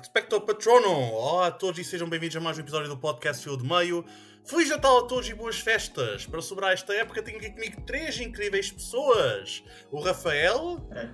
Expecto Patrono! Olá a todos e sejam bem-vindos a mais um episódio do podcast Fio de Meio. Feliz Natal a todos e boas festas! Para celebrar esta época tenho aqui comigo três incríveis pessoas. O Rafael,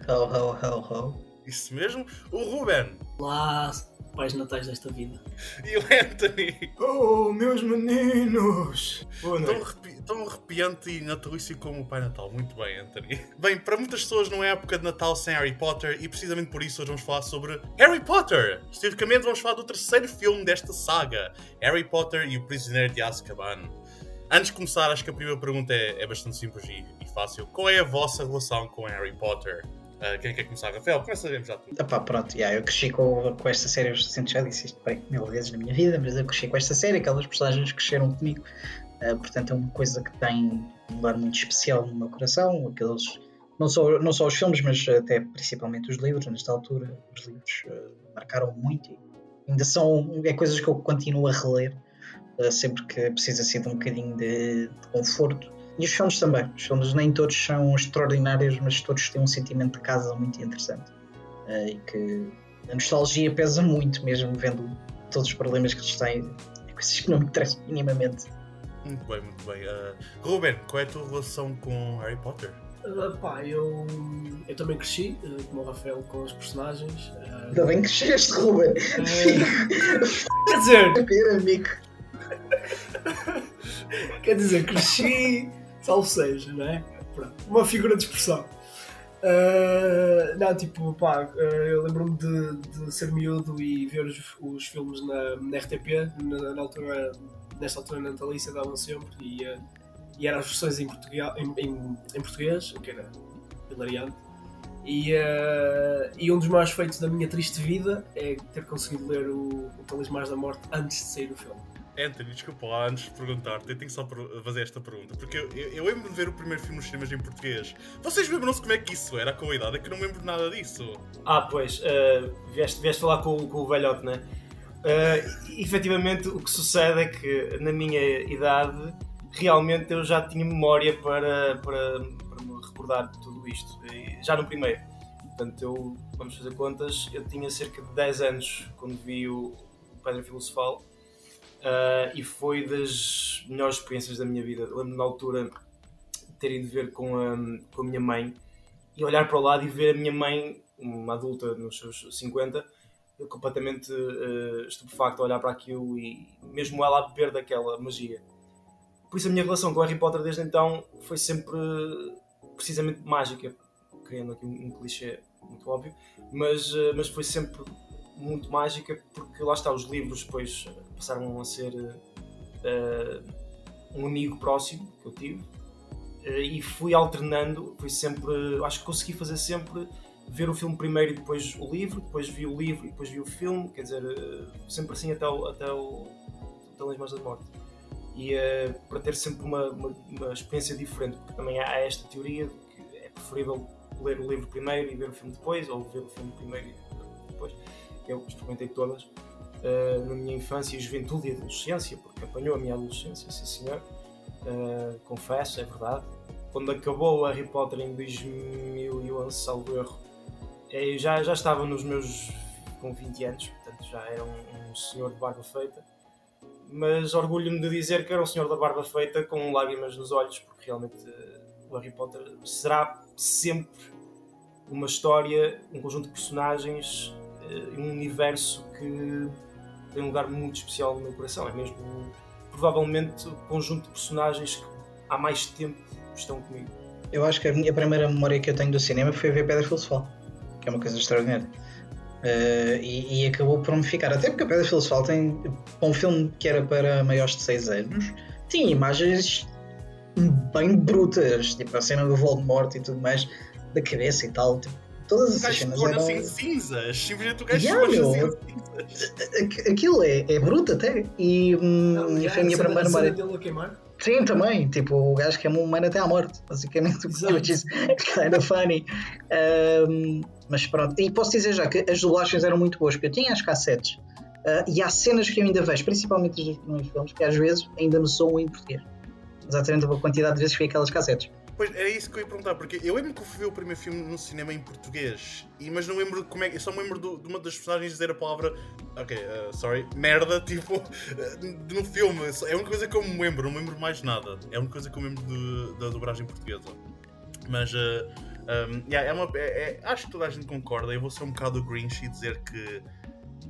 Ho, ho, ho, ho. isso mesmo, o Ruben Lá, pais natais desta vida. e o Anthony. Oh, meus meninos! Boa Tão, noite. Tão arrepiante e natalício como o Pai Natal. Muito bem, Anthony. Bem, para muitas pessoas não é época de Natal sem Harry Potter e precisamente por isso hoje vamos falar sobre Harry Potter. Especificamente vamos falar do terceiro filme desta saga, Harry Potter e o Prisioneiro de Azkaban. Antes de começar, acho que a primeira pergunta é, é bastante simples e, e fácil. Qual é a vossa relação com Harry Potter? Ah, quem quer começar? Rafael, começa já tu. Epá, pronto, yeah, eu cresci com, com esta série, eu já disse isto bem, mil vezes na minha vida, mas eu cresci com esta série, aquelas personagens cresceram comigo, Ah, portanto é uma coisa que tem um lugar muito especial no meu coração, aqueles, não só, não só os filmes, mas até principalmente os livros, nesta altura, os livros ah, marcaram muito e ainda são, é coisas que eu continuo a reler, ah, sempre que precisa assim de um bocadinho de, de conforto. E os filmes também, os filmes nem todos são extraordinários, mas todos têm um sentimento de casa muito interessante. Uh, e que a nostalgia pesa muito mesmo vendo todos os problemas que eles têm coisas que não me interessam minimamente Muito bem, muito bem. Ah, Ruben, qual é a tua relação com Harry Potter? Ah, pá, eu, eu também cresci, ah, como o Rafael, com os personagens. Ainda bem que chegaste Ruben ah, quer dizer, amigo quer dizer, cresci, salvo seja, não é? Pronto, uma figura de expressão. Ah, não, tipo, pá, ah, eu lembro-me de, de ser miúdo e ver os, os filmes na, na RTP, na, na altura, nesta altura natalícia davam sempre, e, ah, e eram as versões em, português, em, em, em português, o que era hilariante. E, ah, e um dos maiores feitos da minha triste vida é ter conseguido ler o, o Talismãs da Morte antes de sair o filme. Anthony, desculpa lá, antes de perguntar-te, eu tenho só per- fazer esta pergunta, porque eu, eu, eu lembro de ver o primeiro filme nos cinemas em português. Vocês lembram-se como é que isso era com a idade? É que eu não me lembro de nada disso. Ah, pois, eh, vieste, vieste falar com, o- com o velhote, né? Uh, efetivamente, o que sucede é que na minha idade, realmente eu já tinha memória para, para, para me recordar de tudo isto. E já no primeiro. Portanto, eu, vamos fazer contas, eu tinha cerca de 10 anos quando vi o, o Pedra Filosofal. Uh, e foi das melhores experiências da minha vida. Lembro-me na altura ter ido ver com a, com a minha mãe e olhar para o lado e ver a minha mãe, uma adulta nos seus 50, eu completamente uh, estupefacto a olhar para aquilo e mesmo ela a beber daquela magia. Por isso a minha relação com Harry Potter desde então foi sempre precisamente mágica, criando aqui um, um clichê muito óbvio, mas, uh, mas foi sempre muito mágica porque lá está, os livros depois passaram a ser uh, um amigo próximo que eu tive e fui alternando, fui sempre, acho que consegui fazer sempre ver o filme primeiro e depois o livro, depois vi o livro e depois vi o filme, quer dizer, uh, sempre assim até o, até o Talismãs da Morte. E para ter sempre uma, uma, uma, experiência diferente, porque também há esta teoria de que é preferível ler o livro primeiro e ver o filme depois, ou ver o filme primeiro e depois. Eu experimentei todas uh, na minha infância juventude e adolescência, porque apanhou a minha adolescência, sim senhor. Uh, confesso, é verdade. Quando acabou Harry Potter em 2011, salvo erro, eu já, já estava nos meus com 20 anos, portanto já era um, um senhor de barba feita. Mas orgulho-me de dizer que era um senhor da barba feita com lágrimas nos olhos, porque realmente uh, o Harry Potter será sempre uma história, um conjunto de personagens, um universo que tem um lugar muito especial no meu coração. É mesmo provavelmente o conjunto de personagens que há mais tempo estão comigo. eu acho que a minha primeira memória que eu tenho do cinema foi ver Pedra Filosofal que é uma coisa extraordinária Uh, e, e, acabou por me ficar. Até porque a Pedra Filosofal tem um filme que era para maiores de 6 anos, tinha imagens bem brutas, tipo a cena do Voldemort e tudo mais, da cabeça e tal. Tipo, todas essas cenas eram. Assim cinzas, simplesmente o gajo yeah, meu, cinzas. Aquilo é, é bruto até. E, hum, e foi a minha primeira memória. dele a queimar? Sim, também. Tipo, o gajo que é um humano até à morte, basicamente. Which is kind of funny. Um, mas pronto. E posso dizer já que as dublagens eram muito boas, porque eu tinha as cassetes. Uh, e há cenas que eu ainda vejo, principalmente nos primeiros filmes, que às vezes ainda me soam em português. Exatamente a quantidade de vezes que vi aquelas cassetes. Pois, era isso que eu ia perguntar, porque eu lembro que eu ver o primeiro filme no cinema em português, e, mas não lembro como é que. Eu só me lembro do- de uma das personagens dizer a palavra. Ok, uh, sorry, merda, tipo, uh, no filme. É uma coisa que eu me lembro, não me lembro mais nada. É uma coisa que eu me lembro da dobragem portuguesa. Mas, uh, um, yeah, é uma, é- é- acho que toda a gente concorda. Eu vou ser um bocado Grinch e dizer que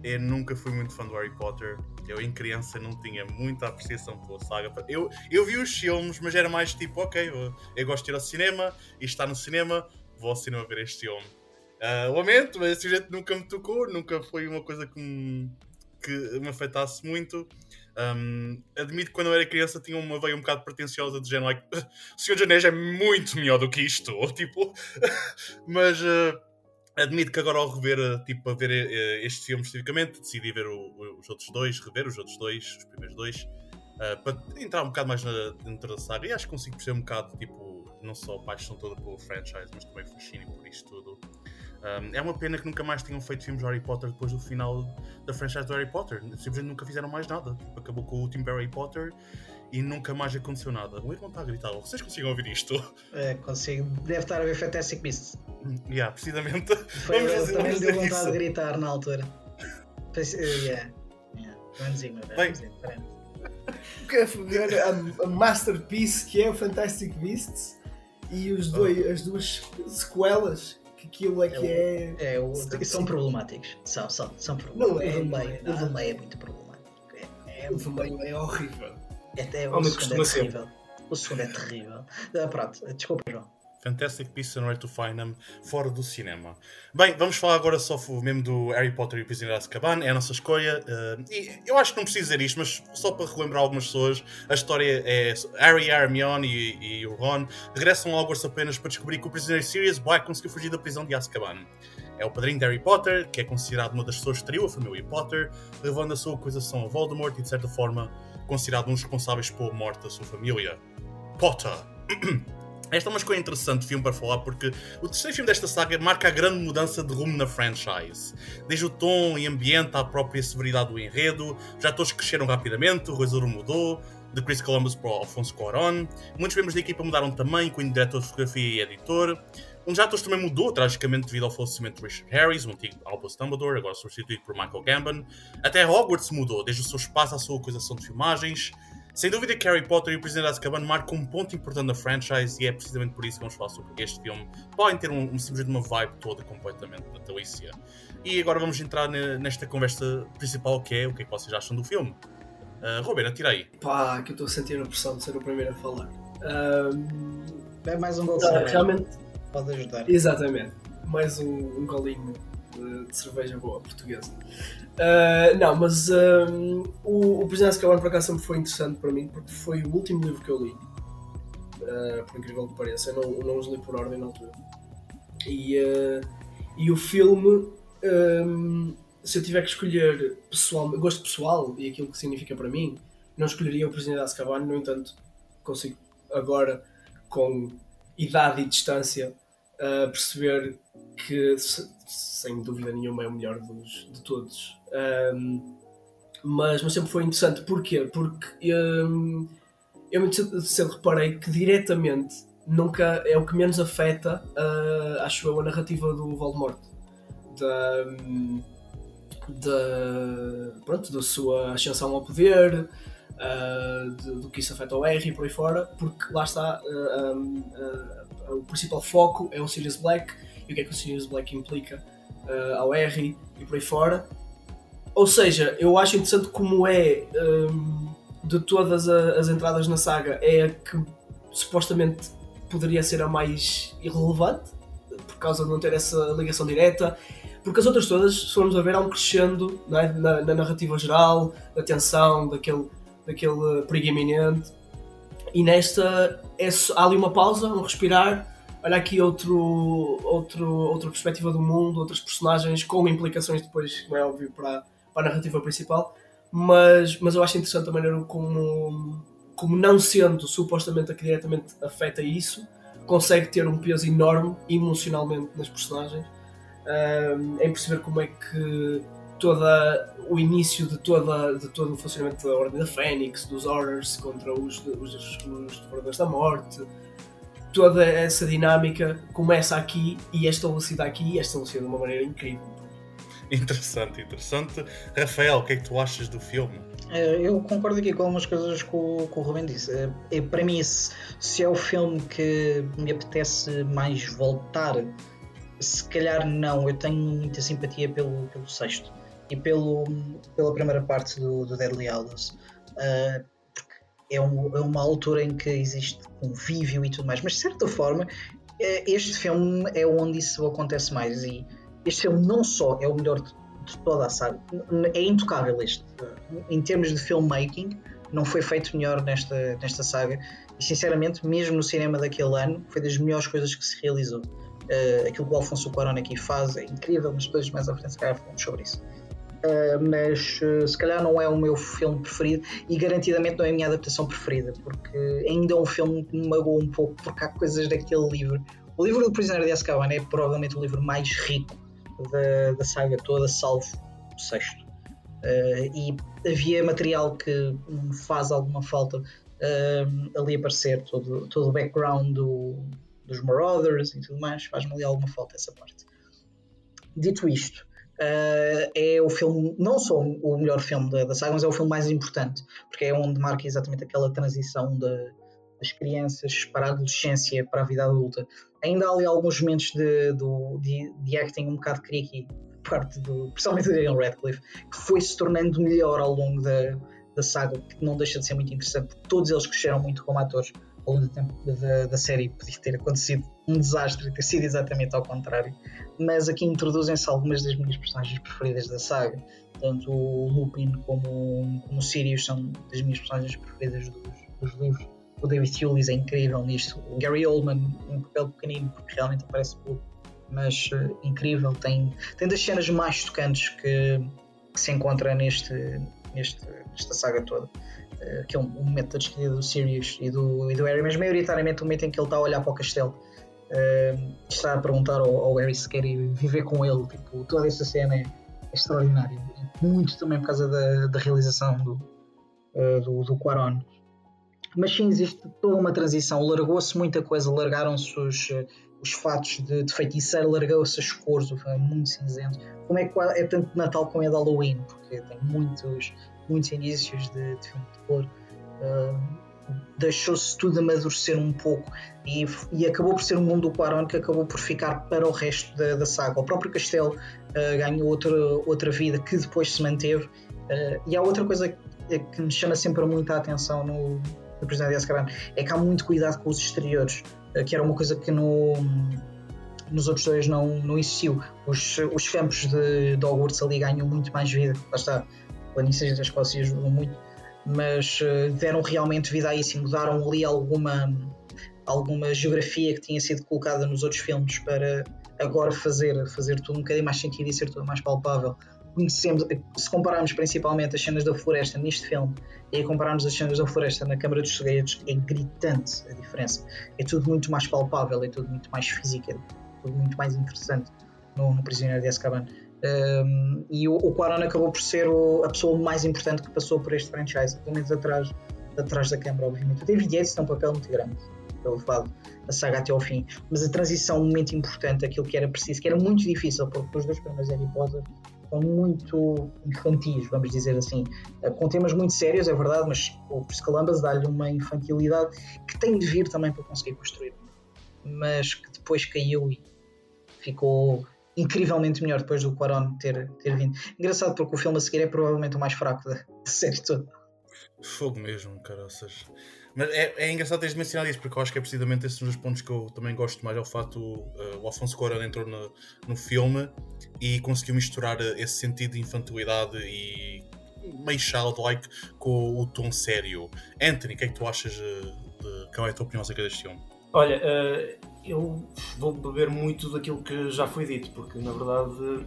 eu nunca fui muito fã do Harry Potter. Eu, em criança, não tinha muita apreciação pela saga. Eu, eu vi os filmes, mas era mais tipo, ok, eu, eu gosto de ir ao cinema e está no cinema, vou ao cinema ver este filme. Ah, lamento, mas esse jeito nunca me tocou, nunca foi uma coisa que me, que me afetasse muito. Um, admito que quando eu era criança tinha uma veia um bocado pretenciosa de género, like, o Senhor dos Anéis é muito melhor do que isto, ou tipo, mas ah, admito que agora ao rever, ah, tipo, a ver eh, este filme especificamente, decidi ver o- o- os outros dois, rever os outros dois, os primeiros dois, ah, para entrar um bocado mais na, dentro da saga, e acho que consigo perceber um bocado, tipo, não só a paixão toda pelo franchise, mas também fascínio por isto tudo. Um, é uma pena que nunca mais tenham feito filmes de Harry Potter depois do final da franchise do Harry Potter. Simplesmente nunca fizeram mais nada. Tipo, acabou com o último Harry Potter e nunca mais aconteceu nada. O irmão está a gritar. Vocês conseguem ouvir isto? É, consigo. Deve estar a ver Fantastic Beasts. yeah, precisamente. Foi, Vamos fazer- também vamos deu vontade de isso. gritar na altura. Eh, yeah. Yeah. Vamos ir, meu velho, Bem. vamos ir, frente. O que é a, a masterpiece que é o Fantastic Beasts e os dois, as duas sequelas, que aquilo é que é. É, o- são problemáticos. São, são, são problemáticos. é, não meio, é o do nada. meio é muito problemático. É, é, O meio é horrível. até o segundo é ser. terrível. O segundo é terrível. Ah, pronto, desculpa, João. Fantastic Beasts and Where to Find Them fora do cinema. Bem, vamos falar agora só mesmo do Harry Potter e o Prisioneiro de Azkaban, é a nossa escolha. eh, e eu acho que não preciso dizer isto, mas só para relembrar algumas pessoas, a história é Harry, Hermione e, e o Ron regressam a Hogwarts apenas para descobrir que o prisioneiro Sirius Black conseguiu fugir da prisão de Azkaban. É o padrinho de Harry Potter, que é considerado uma das pessoas que traiu a família Potter, levando a sua acusação a Voldemort e, de certa forma, considerado um dos responsáveis pela morte da sua família. Potter. Esta é uma escolha interessante de filme para falar porque o terceiro filme desta saga marca a grande mudança de rumo na franchise. Desde o tom e ambiente à própria severidade do enredo, já todos cresceram rapidamente, o realizador mudou, de Chris Columbus para o Alfonso Cuarón, muitos membros da equipa mudaram também, incluindo diretor de fotografia e editor. Um dos atores também mudou, tragicamente devido ao falecimento de Richard Harris, o antigo Albus Dumbledore, agora substituído por Michael Gambon. Até Hogwarts mudou, desde o seu espaço à sua acusação de filmagens. Sem dúvida que Harry Potter e o Prisioneiro de Azkaban marcam um ponto importante da franchise e é precisamente por isso que vamos falar sobre este filme. Podem ter um, um simplesmente uma vibe toda completamente natalícia. E agora vamos entrar ne- nesta conversa principal que é o que é que vocês acham do filme. Uh, Ruben, atira aí. Pá, que eu estou a sentir a pressão de ser o primeiro a falar. Ahm, É mais um gol de não, cerveja. realmente, Pode ajudar. exatamente. Mais um, um golinho de, de cerveja boa portuguesa. Ah, não, mas ahm, o, o Prisioneiro de Azkaban por acaso sempre foi interessante para mim porque foi o último livro que eu li. Ah, por incrível que pareça, eu não, eu não os li por ordem na altura. E, ah, e o filme, ahm, se eu tiver que escolher pessoal, gosto pessoal e aquilo que significa para mim, não escolheria o Prisioneiro de Azkaban, no entanto, consigo agora, com idade e distância, ah, perceber que, se- sem dúvida nenhuma, é o melhor dos, de todos. Ahm, mas, mas sempre foi interessante. Porquê? Porque hum, eu muito cedo- cedo reparei que diretamente nunca é o que menos afeta, ah, acho eu, a narrativa do Voldemort. Da, hum, da, pronto, da sua ascensão ao poder, ah, de- do que isso afeta o Harry e por aí fora, porque lá está, ah, hum, ah, o principal foco é o Sirius Black e o que é que o Sirius Black implica ah, ao Harry e por aí fora. Ou seja, eu acho interessante como é hum, de todas a- as entradas na saga, é a que supostamente poderia ser a mais irrelevante, por causa de não ter essa ligação direta. Porque as outras todas, se formos a ver, há um crescendo é? na, na narrativa geral, da tensão, daquele, daquele perigo iminente. E nesta é há ali uma pausa, um respirar, olha aqui outro, outro, outra perspectiva do mundo, outras personagens com implicações depois, como é óbvio, para, para a narrativa principal. Mas, mas eu acho interessante a maneira como, como não sendo supostamente a que diretamente afeta isso, consegue ter um peso enorme emocionalmente nas personagens. Um, em perceber como é que toda o início de, toda, de todo o funcionamento da Ordem da Fênix, dos Horrors contra os, os, os Devoradores da Morte, toda essa dinâmica começa aqui e é estabelecida aqui e é estabelecida de uma maneira incrível. Interessante, interessante. Rafael, o que é que tu achas do filme? Eh, eu concordo aqui com algumas coisas que o, que o Ruben disse. É, para mim, se, se, é o filme que me apetece mais voltar, se calhar não. Eu tenho muita simpatia pelo, pelo sexto e pelo, pela primeira parte do, do Deadly Hallows. Uh, é, um, é, uma altura em que existe convívio e tudo mais, mas de certa forma, este filme é onde isso acontece mais. E este filme não só é o melhor de, de toda a saga, é intocável este. Em termos de filmmaking, não foi feito melhor nesta, nesta saga. E sinceramente, mesmo no cinema daquele ano, foi das melhores coisas que se realizou. Uh, aquilo que o Alfonso Cuarón aqui faz é incrível, mas depois mais à frente se calhar falamos sobre isso. Uh, mas uh, se calhar não é o meu filme preferido e garantidamente não é a minha adaptação preferida, porque ainda é um filme que me magoou um pouco, porque há coisas daquele livro. O livro do Prisioneiro de Azkaban é provavelmente o livro mais rico da, da saga toda, salvo o sexto. Uh, e havia material que me faz alguma falta ali aparecer, todo, todo o background do, dos Marauders e tudo mais, faz-me ali alguma falta essa parte. Dito isto, uh, é o filme, não só o melhor filme da, da, saga, mas é o filme mais importante, porque é onde marca exatamente aquela transição de, das crianças para a adolescência, para a vida adulta. Ainda há ali alguns momentos de, de, de, acting um bocado creaky, parte do, principalmente do Daniel Radcliffe, que foi se tornando melhor ao longo da, da saga, que não deixa de ser muito interessante, porque todos eles cresceram muito como atores ao longo do tempo da, da série. Podia ter acontecido um desastre, ter sido exatamente ao contrário. Mas aqui introduzem-se algumas das minhas personagens preferidas da saga. Tanto o Lupin como, como o Sirius são das minhas personagens preferidas dos, dos livros o David Hewlett é incrível nisto. O Gary Oldman, um papel pequenino, porque realmente aparece pouco, mas uh, incrível. Tem, tem das cenas mais tocantes que, que se encontra neste, neste, nesta saga toda. Uh, que é um, momento da despedida do Sirius e do, e do Harry, mas maioritariamente o momento em que ele está a olhar para o castelo. Uh, está a perguntar ao, ao Harry se quer ir viver com ele. Tipo, toda essa cena é, é extraordinária. Muito também por causa da, da realização do, uh, do, do Quaron mas sim existe toda uma transição. Largou-se muita coisa, largaram-se os, eh, os fatos de, de largou-se as cores, foi muito cinzento. Como é que é tanto de Natal como é de Halloween, porque tem muitos, muitos indícios de, de filme de cor. Uh, Deixou-se tudo amadurecer um pouco e, e, acabou por ser um mundo do Quaron que acabou por ficar para o resto da, da saga. O próprio castelo uh, ganhou outra, outra vida que depois se manteve. Uh, e há outra coisa que, que me chama sempre muita atenção no, Prisioneiro de Azkaban é que há muito cuidado com os exteriores, eh, que era uma coisa que no, nos outros dois não, não existiu. Os, os campos de, de Hogwarts ali ganham muito mais vida, lá está, planícies da Escócia ajudam muito, mas uh, deram realmente vida a isso e mudaram ali alguma, alguma geografia que tinha sido colocada nos outros filmes para agora fazer, fazer tudo um bocadinho mais sentido e ser tudo mais palpável conhecemos, se compararmos principalmente as cenas da floresta neste filme e compararmos as cenas da floresta na Câmara dos Segredos, é gritante a diferença. É tudo muito mais palpável, é tudo muito mais físico, é tudo muito mais interessante no, no Prisioneiro de Azkaban. Um, e o, o Quaron acabou por ser o, a pessoa mais importante que passou por este franchise, pelo menos atrás, atrás da câmara, obviamente. O David Yates tem um papel muito grande, pelo levado a saga até ao fim, mas a transição, um momento importante, aquilo que era preciso, que era muito difícil, porque os dois primeiros Harry Potter são muito infantis, vamos dizer assim, eh, com temas muito sérios, é verdade, mas o Columbus dá-lhe uma infantilidade que tem de vir também para conseguir construir, mas que depois caiu e ficou incrivelmente melhor depois do Quaron ter, ter vindo. Engraçado porque o filme a seguir é provavelmente o mais fraco da, série toda. Fogo mesmo, caraças. Mas é, é engraçado teres mencionado isso, porque eu acho que é precisamente esses um dos pontos que eu também gosto mais, é o fato uh, o Alfonso Cuarón entrou no, no filme e conseguiu misturar eh, esse sentido de infantilidade e meio childlike com o tom sério. Anthony, o que é que tu achas eh, de, qual é a tua opinião acerca deste filme? Olha, uh, eu vou beber muito daquilo que já foi dito, porque na verdade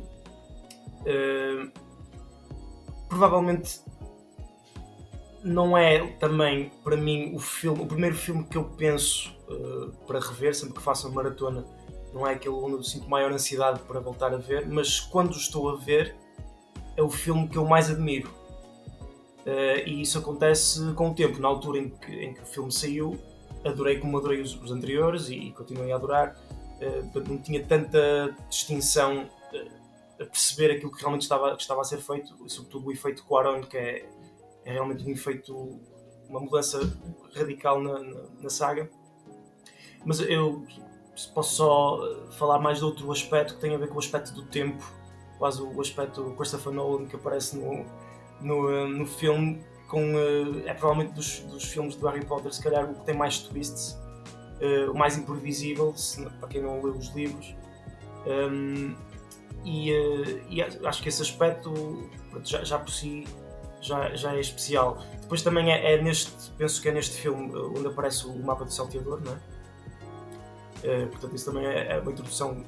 uh, provavelmente não é também para mim o filme, o primeiro filme que eu penso uh, para rever, sempre que faço uma maratona, não é aquele onde eu sinto maior ansiedade para voltar a ver, mas quando estou a ver é o filme que eu mais admiro. Uh, e isso acontece com o tempo. Na altura em que, em que o filme saiu, adorei como adorei os, os anteriores e, e continuei a adorar. Uh, não tinha tanta distinção uh, a perceber aquilo que realmente estava, que estava a ser feito, sobretudo o efeito Quaron, que é, é realmente um efeito, uma mudança radical na, na, na saga. Mas eu posso só falar mais de outro aspecto que tem a ver com o aspecto do tempo, quase o aspecto Christopher Nolan que aparece no, no, no filme, com, é provavelmente dos, dos filmes do Harry Potter, se calhar o que tem mais twists, o mais imprevisível, se, para quem não leu os livros. Um, e, e, acho que esse aspecto já, já por si já, já é especial. Depois também é, é, neste, penso que é neste filme onde aparece o mapa do salteador, não é? Portanto, isso também é, é uma introdução,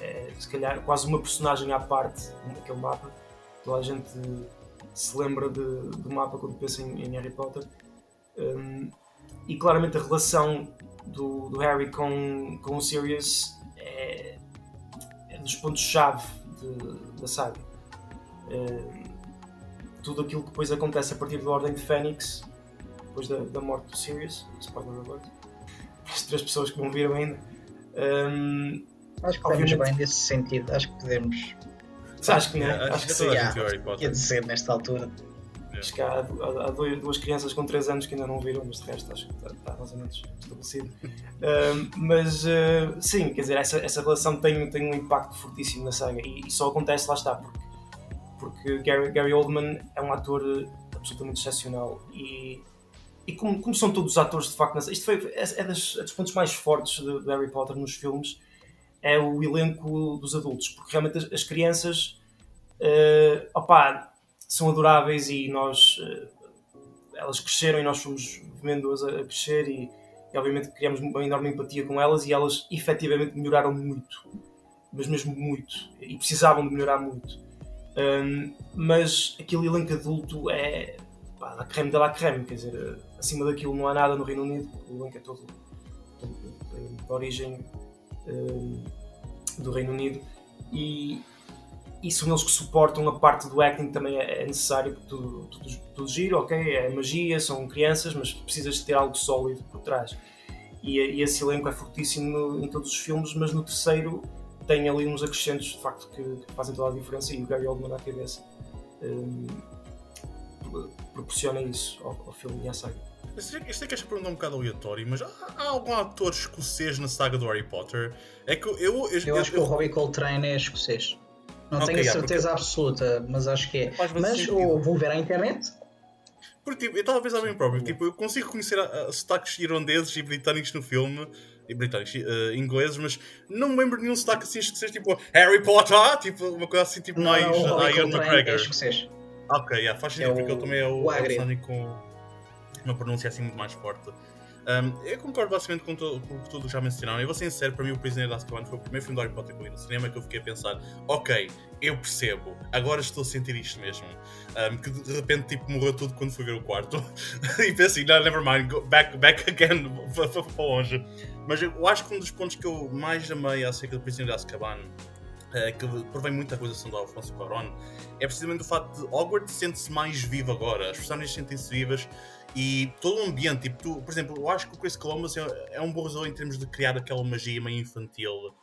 é, se calhar quase uma personagem à parte naquele mapa. Toda a gente se lembra de, do mapa quando pensa em, em Harry Potter. Um, e claramente a relação do, do, Harry com, com o Sirius é, é dos pontos-chave da saga. Um, tudo aquilo que depois acontece a partir da Ordem de Fênix, depois da, da morte do Sirius, spoiler alert, as três pessoas que não viram ainda. Um, acho que podemos bem nesse sentido, acho que podemos. Acho que não. É, acho, que sim. Quer dizer, nesta altura. Acho que há, há, há, duas crianças com 3 anos que ainda não viram, mas de resto acho que está, está mais ou menos estabelecido. uh, mas uh, sim, quer dizer, essa, essa relação tem, tem um impacto fortíssimo na saga e, e só acontece, lá está, porque porque Gary, Gary Oldman é um ator absolutamente excepcional e, e como, como são todos os atores de facto, isto foi, é, é, das, é dos pontos mais fortes de, de, Harry Potter nos filmes é o elenco dos adultos, porque realmente as, as crianças uh, opa, são adoráveis e nós uh, elas cresceram e nós fomos vendo-as a, a, crescer e, e obviamente criamos uma enorme empatia com elas e elas efetivamente melhoraram muito mas mesmo muito e precisavam de melhorar muito. Um, mas aquele elenco adulto é pá, a creme de la creme, quer dizer, acima daquilo não há nada no Reino Unido, o elenco é todo, de origem um, do Reino Unido e, e são eles que suportam a parte do acting também é, é necessário, porque tudo, tudo, giro, ok, é magia, são crianças, mas precisas de ter algo sólido por trás. E, e esse elenco é fortíssimo no, em todos os filmes, mas no terceiro tem ali uns acrescentos de facto que, que fazem toda a diferença e o Gary Oldman à cabeça um, proporciona isso ao, ao filme e à saga. Isto é que esta pergunta é um bocado aleatório, mas há, há, algum ator escocês na saga do Harry Potter? É que eu, eu, eu, eu acho que o Robbie Coltrane é escocês. Não okay, tenho a certeza porque... absoluta, mas acho que é. Mas ou, vou ver à internet. Porque tipo, eu estava a bem próprio, tipo, eu consigo conhecer a, a sotaques irlandeses e britânicos no filme, britânicos, uh, ingleses, mas não me lembro de nenhum sotaque assim escocês, tipo Harry Potter, tipo, uma coisa assim, tipo não, mais Ian McGregor. É escocês. Ok, yeah, faz sentido, é porque ele também é o, o com uma pronúncia assim muito mais forte. Um, eu concordo basicamente com, to, com tudo que já mencionaram. Eu vou ser sincero, para mim, O Prisioneiro de Azkaban foi o primeiro filme do Harry Potter que eu vi no cinema que eu fiquei a pensar: ok, eu percebo, agora estou a sentir isto mesmo. Um, que de repente tipo, morreu tudo quando fui ver o quarto. e pensei: não, never mind, go back, back again, para longe. Mas eu acho que um dos pontos que eu mais amei acerca do Prisioneiro de Azkaban Uh, que provém muito da acusação do Alfonso Cuarón, é precisamente o facto de Hogwarts sente-se mais vivo agora, as personagens sentem-se vivas e todo o ambiente, tipo, tu, por exemplo, eu acho que o Chris Columbus é, é um bom resolver em termos de criar aquela magia meio infantil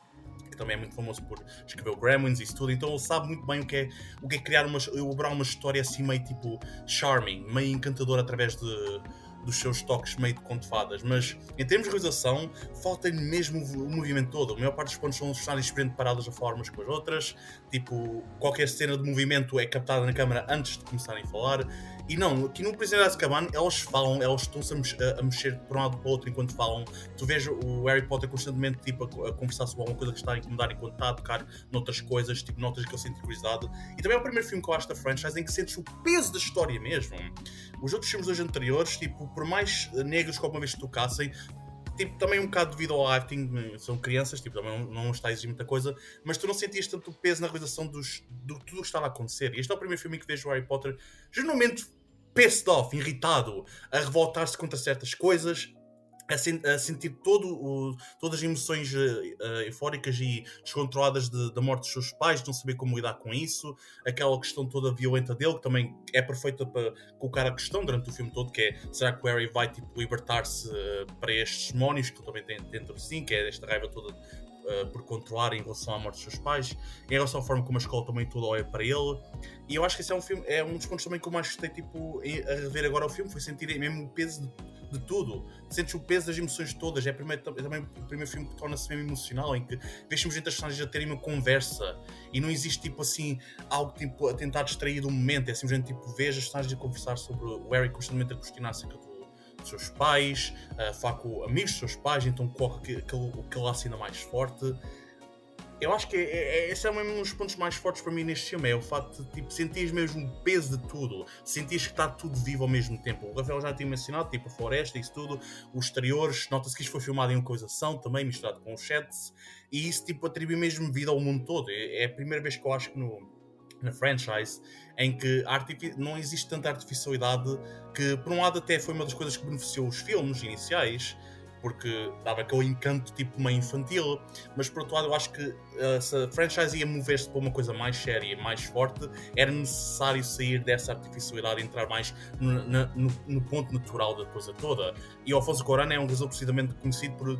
que também é muito famoso por escrever o Gremlins e isso tudo, então ele sabe muito bem o que é, o que é criar uma, elaborar uma história assim meio tipo charming, meio encantadora através de, dos seus toques meio de conto fadas, mas em termos de realização, falta-lhe mesmo o movimento todo. A maior parte dos pontos são os personagens diferentes paradas a formas com as outras, tipo, qualquer cena de movimento é captada na câmera antes de começarem a falar. E não, aqui no Prisioneiro de Azkaban, elas falam, elas estão-se a, a, mexer por um lado para o outro enquanto falam. Tu vês o Harry Potter constantemente tipo, a, a conversar sobre alguma coisa que está a incomodar enquanto está a tocar noutras coisas, tipo notas que ele sente curiosidade. E também é o primeiro filme que eu acho da franchise em que sentes o peso da história mesmo. Os outros filmes dos anteriores, tipo, por mais negros que alguma vez tocassem, tipo, também um bocado devido ao acting, são crianças, tipo, também não, não está a exigir muita coisa, mas tu não sentias tanto peso na realização dos, do tudo o que estava a acontecer. E este é o primeiro filme que vejo o Harry Potter geralmente pissed off, irritado, a revoltar-se contra certas coisas. A, sen a, sentir todo o, todas as emoções uh, eufóricas e descontroladas de, da morte dos seus pais, de não saber como lidar com isso, aquela questão toda violenta dele, que também é perfeita para colocar a questão durante o filme todo, que é será que o Harry vai tipo, libertar-se uh, para estes demónios que ele também tem dentro de si, que é esta raiva toda uh, por controlar em relação à morte dos seus pais, em relação à forma como a escola também toda olha para ele. E eu acho que esse é um filme, é um dos pontos também que eu mais gostei tipo, a rever agora o filme, foi sentir mesmo o peso de, de tudo. Sentes o peso das emoções todas. É, primeiro, é também o primeiro filme que torna-se mesmo emocional, em que vemos entre as personagens a terem uma conversa e não existe tipo assim algo tipo a tentar distrair do momento. É simplesmente tipo vejo as personagens a conversar sobre o Harry constantemente a questionar acerca do dos seus pais, a falar com amigos dos seus pais, então corre aquele, aquele laço ainda mais forte. Eu acho que é, é, esse é um dos pontos mais fortes para mim neste filme, é o facto de tipo, sentir mesmo o peso de tudo, sentir que está tudo vivo ao mesmo tempo. O Rafael já tinha mencionado, tipo, a floresta, isso tudo, os exteriores, nota-se que isto foi filmado em localização também, misturado com os sets, e isso tipo, atribui mesmo vida ao mundo todo. É, é a primeira vez que eu acho que no, na franchise em que não existe tanta artificialidade que por um lado até foi uma das coisas que beneficiou os filmes iniciais porque dava aquele encanto tipo meio infantil, mas por outro lado eu acho que uh, se a franchise ia mover-se para uma coisa mais séria, mais forte, era necessário sair dessa artificialidade e entrar mais no, no, no ponto natural da coisa toda. E Alfonso Cuarón é um realizador precisamente conhecido por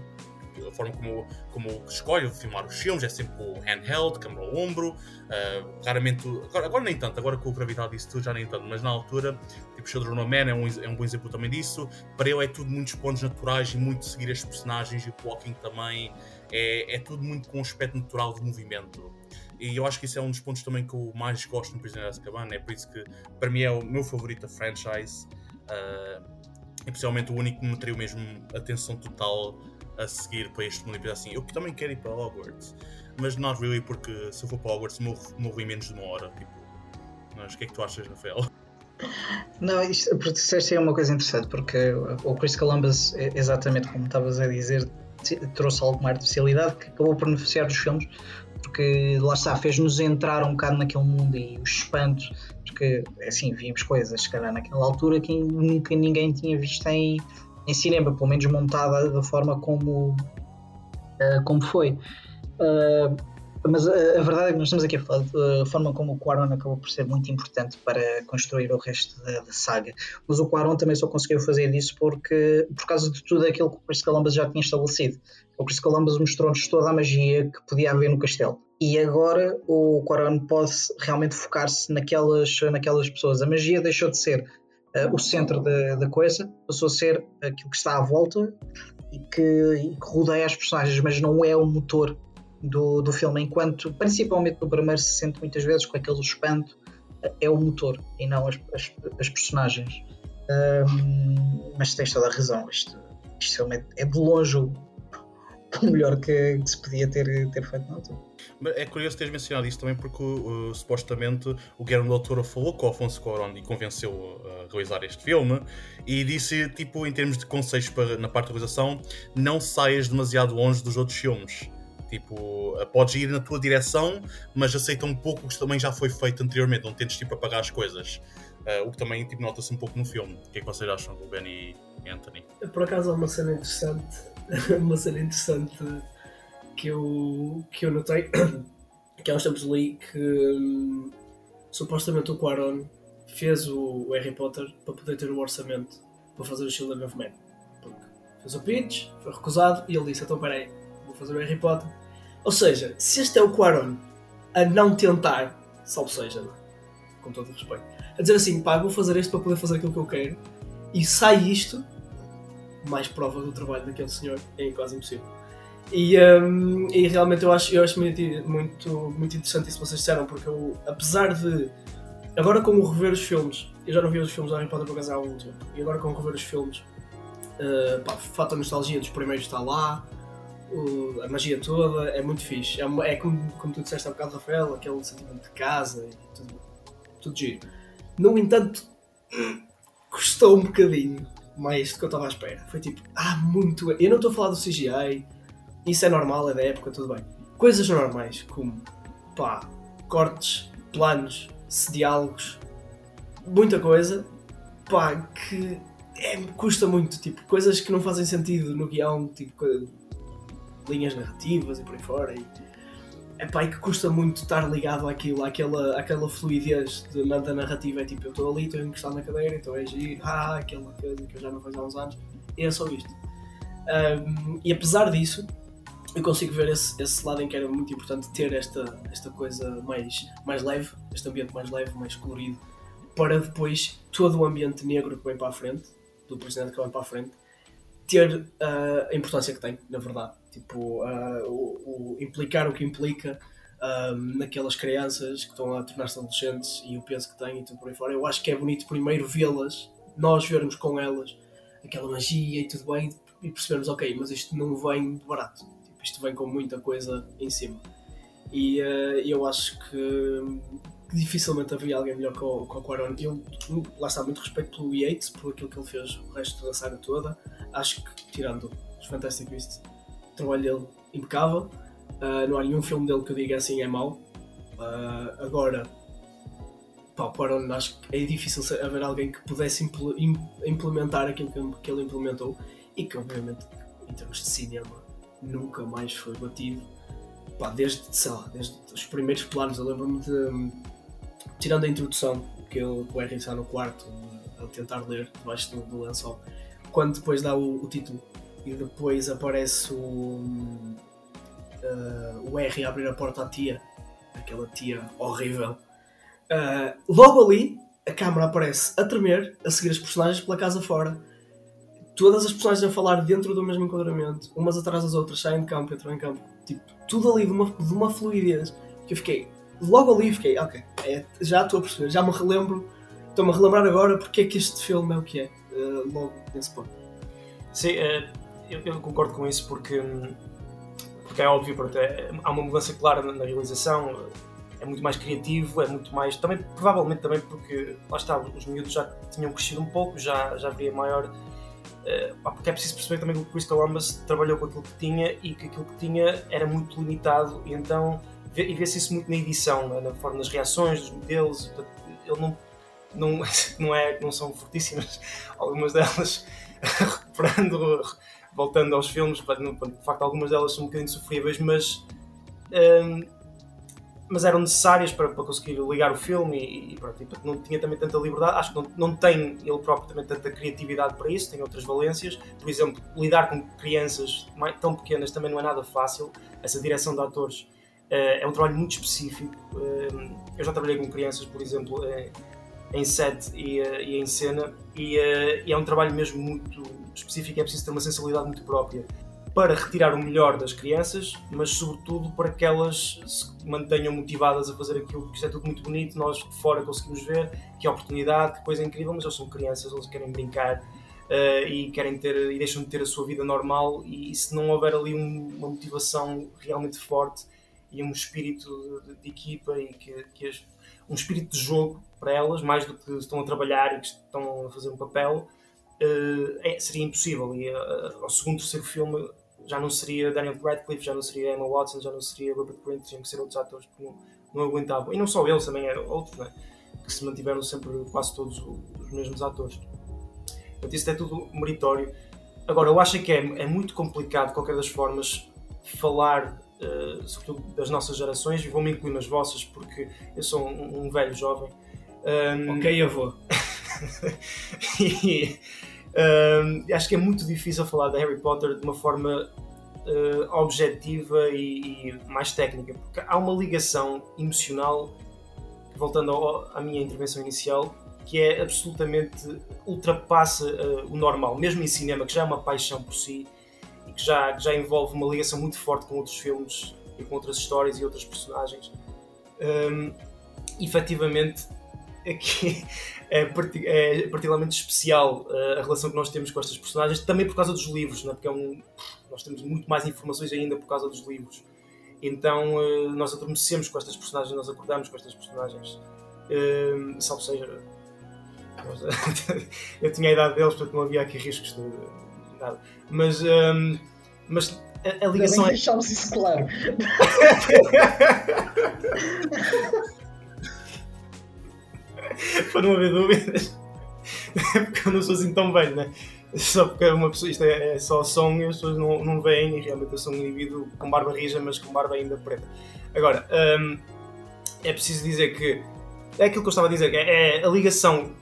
a forma como, como escolhe filmar os filmes é sempre com o handheld, câmera ao ombro, uh, raramente, agora, agora, nem tanto, agora com a gravidade disso tudo já nem tanto, mas na altura, tipo Children of Man é um, é um bom exemplo também disso, para ele é tudo muitos pontos naturais e muito seguir as personagens e o walking também, é, é tudo muito com um aspecto natural de movimento. E eu acho que isso é um dos pontos também que eu mais gosto no Prisioneiro de Azkaban, é por isso que para mim é o meu favorito da franchise. Uh, principalmente o único que me traiu mesmo atenção total a seguir para este mundo e pensar assim, eu também quero ir para Hogwarts, mas not really, porque se eu for para Hogwarts morro, morro em menos de uma hora. Tipo, mas o que é que tu achas, Rafael? Não, isto, porque disseste é uma coisa interessante, porque o Chris Columbus, é exatamente como estavas a dizer, trouxe alguma artificialidade que acabou por beneficiar dos filmes, porque lá está, fez-nos entrar um bocado naquele mundo e os espantos, porque assim, víamos coisas, se calhar naquela altura que nunca ninguém tinha visto em, em cinema, pelo menos montada da forma como, uh, como foi. Uh, mas a, a, verdade é que nós estamos aqui a falar da forma como o Quaron acabou por ser muito importante para construir o resto da, da, saga. Mas o Quaron também só conseguiu fazer isso porque, por causa de tudo aquilo que o Chris Columbus já tinha estabelecido. O Chris Columbus mostrou-nos toda a magia que podia haver no castelo. E agora o Quaron pode realmente focar-se naquelas, naquelas pessoas. A magia deixou de ser o centro da, da coisa, passou a ser aquilo que está à volta e que, e que rodeia as personagens, mas não é o motor do, do filme, enquanto principalmente no primeiro se sente muitas vezes com aquele espanto, é o motor e não as, as, as personagens. Um, mas tens toda a razão, isto, isto é, é de longe o, o melhor que, que, se podia ter, ter feito na altura. É curioso teres mencionado isso também porque uh, supostamente o Guilherme Del Toro falou com o Afonso Cuarón e convenceu a realizar este filme e disse, tipo, em termos de conselhos para, na parte da realização, não saias demasiado longe dos outros filmes. Tipo, uh, podes ir na tua direção, mas aceita um pouco o que também já foi feito anteriormente, não tentes tipo apagar as coisas. Uh, o que também tipo, nota-se um pouco no filme. O que é que vocês acham, Ruben e Anthony? Por acaso há uma cena interessante, uma cena interessante que eu, que eu notei, que há uns tempos li que hum, supostamente o Quaron fez o Harry Potter para poder ter o orçamento para fazer o Children of Men. Porque fez o pitch, foi recusado e ele disse: então peraí, vou fazer o Harry Potter. Ou seja, se este é o Quaron a não tentar, salvo seja, com todo o respeito, a dizer assim, pá, vou fazer isto para poder fazer aquilo que eu quero, e sai isto, mais prova do trabalho daquele senhor é quase impossível. E, um, e realmente eu acho, eu acho muito, muito, interessante isso que vocês disseram, porque eu, apesar de. Agora, como rever os filmes, eu já não vi os filmes do Harry Potter por acaso há algum tempo, e agora, como rever os filmes, uh, pá, fato a nostalgia dos primeiros está lá, o, a magia toda, é muito fixe. É, é como, como tu disseste há bocado, Rafael, aquele sentimento de casa e tudo, tudo giro. No entanto, custou um bocadinho mais do que eu estava à espera. Foi tipo, ah, muito. Eu não estou a falar do CGI isso é normal, é da época, tudo bem. Coisas normais, como pá, cortes, planos, diálogos, muita coisa, pá, que é, custa muito, tipo, coisas que não fazem sentido no guião, tipo, linhas narrativas e por aí fora. E, epá, e que custa muito estar ligado àquilo, àquela, àquela fluidez de, da narrativa. É tipo, eu estou ali, estou encostado na cadeira, então é giro, ah, aquela coisa que eu já não vejo há uns anos. E é só isto. Um, e apesar disso, eu consigo ver esse, esse lado em que era muito importante ter esta, esta coisa mais, mais leve, este ambiente mais leve, mais colorido, para depois todo o ambiente negro que vem para a frente, do presidente que vem para a frente, ter uh, a importância que tem, na verdade. Tipo, uh, o, o, implicar o que implica uh, naquelas crianças que estão a tornar-se adolescentes e o peso que têm e tudo por aí fora. Eu acho que é bonito primeiro vê-las, nós vermos com elas aquela magia e tudo bem, e percebermos, ok, mas isto não vem barato, tipo, isto vem com muita coisa em cima. E eu acho que dificilmente havia alguém melhor que o, que o Quaron. Eu, lá está, muito respeito pelo Yates, por aquilo que ele fez o resto da saga toda. Acho que, tirando os Fantastic Beasts, o trabalho dele impecável. Uh, não há nenhum filme dele que eu diga assim é mau. Uh, agora, pá, o Quaron acho que é difícil haver alguém que pudesse impl implementar aquilo que, que ele implementou e que, obviamente, em termos de cinema, nunca mais foi batido. Pá, desde, sei lá, desde os primeiros planos, eu lembro-me de tirando a introdução, que, que o Harry está no quarto a tentar ler debaixo do, do lençol, quando depois dá o, o, título e depois aparece o, uh, o R a abrir a porta à tia, aquela tia horrível, uh, logo ali a câmera aparece a tremer, a seguir as personagens pela casa fora. Todas as personagens a falar dentro do mesmo enquadramento, umas atrás das outras, saem de campo, entram em campo, tipo, tudo ali de uma, de uma fluidez que eu fiquei, logo ali fiquei, ok, é, já estou a perceber, já me relembro, estou-me a relembrar agora porque é que este filme é o que é, uh, logo nesse ponto. Sim, uh, eu, eu, concordo com isso porque, porque é óbvio, pronto, é, há uma mudança clara na, na, realização, é muito mais criativo, é muito mais. Também, provavelmente também porque lá está, os miúdos já tinham crescido um pouco, já, já havia maior. Uh, porque é preciso perceber também que o Chris Columbus trabalhou com aquilo que tinha e que aquilo que tinha era muito limitado, e então e vê-se isso muito na edição, na forma das reações, dos modelos. Ele não, não, não, é, não são fortíssimas, algumas delas, recuperando, voltando aos filmes, de facto, algumas delas são um bocadinho sofríveis, mas, um, mas eram necessárias para, para conseguir ligar o filme e, e pronto, não tinha também tanta liberdade. Acho que não, não tem ele próprio também tanta criatividade para isso, tem outras valências. Por exemplo, lidar com crianças tão pequenas também não é nada fácil. Essa direção de atores é um trabalho muito específico. Eh, eu já trabalhei com crianças, por exemplo, eh, em set e, e em cena, e, e, é um trabalho mesmo muito específico. É preciso ter uma sensibilidade muito própria para retirar o melhor das crianças, mas sobretudo para que elas se mantenham motivadas a fazer aquilo, porque isto é tudo muito bonito, nós de fora conseguimos ver que oportunidade, que coisa incrível, mas eles são crianças, eles querem brincar uh, e querem ter e deixam de ter a sua vida normal e, e se não houver ali um, uma motivação realmente forte e um espírito de, de equipa e que, que as, um espírito de jogo para elas, mais do que estão a trabalhar e que estão a fazer um papel, uh, é, seria impossível. E uh, ao segundo, terceiro filme já não seria Daniel Radcliffe, já não seria Emma Watson, já não seria Robert Grint, tinham que ser outros atores porque não, não aguentavam. E não só eles, também eram outros, né? que se mantiveram sempre quase todos os mesmos atores. Portanto, isso é tudo meritório. Agora, eu acho que é, é muito complicado, de qualquer das formas, falar uh, sobretudo das nossas gerações, e vou-me incluir nas vossas porque eu sou um, um velho jovem. Um, ok, avô. e um, acho que é muito difícil falar de Harry Potter de uma forma uh, objetiva e, e, mais técnica, porque há uma ligação emocional, voltando ao, à minha intervenção inicial, que é absolutamente ultrapassa uh, o normal, mesmo em cinema, que já é uma paixão por si que já, já envolve uma ligação muito forte com outros filmes e com outras histórias e outras personagens. Um, efetivamente, aqui é, é particularmente especial uh, a relação que nós temos com estas personagens, também por causa dos livros, né? porque é um, nós temos muito mais informações ainda por causa dos livros. Então uh, nós adormecemos com estas personagens, nós acordamos com estas personagens. Uh, salvo seja, eu tinha a idade deles, portanto não havia aqui riscos de nada. Mas, um, mas a, a ligação. é... deixámos isso claro. Para não haver dúvidas. porque eu não sou assim tão velho, né? Só porque uma pessoa, isto é, é só som e as pessoas não, não veem e realmente eu sou um indivíduo com barba rija, mas com barba ainda preta. Agora, hum, é preciso dizer que é aquilo que eu estava a dizer, é, é, a ligação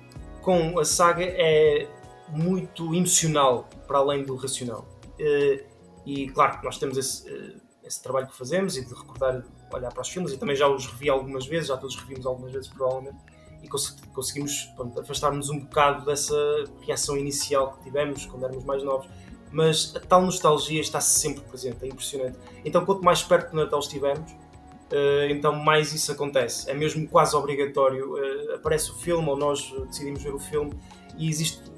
com a saga é muito emocional para além do racional. Uh, e claro que nós temos esse, uh, esse trabalho que fazemos e de recordar, olhar para os filmes, e também já os revi algumas vezes, já todos revimos algumas vezes provavelmente, e cons conseguimos afastar-nos um bocado dessa reação inicial que tivemos quando éramos mais novos. Mas a tal nostalgia está sempre presente, é impressionante. Então, quanto mais perto do Natal estivermos, uh, então mais isso acontece. É mesmo quase obrigatório. Aparece o filme ou nós decidimos ver o filme e existe.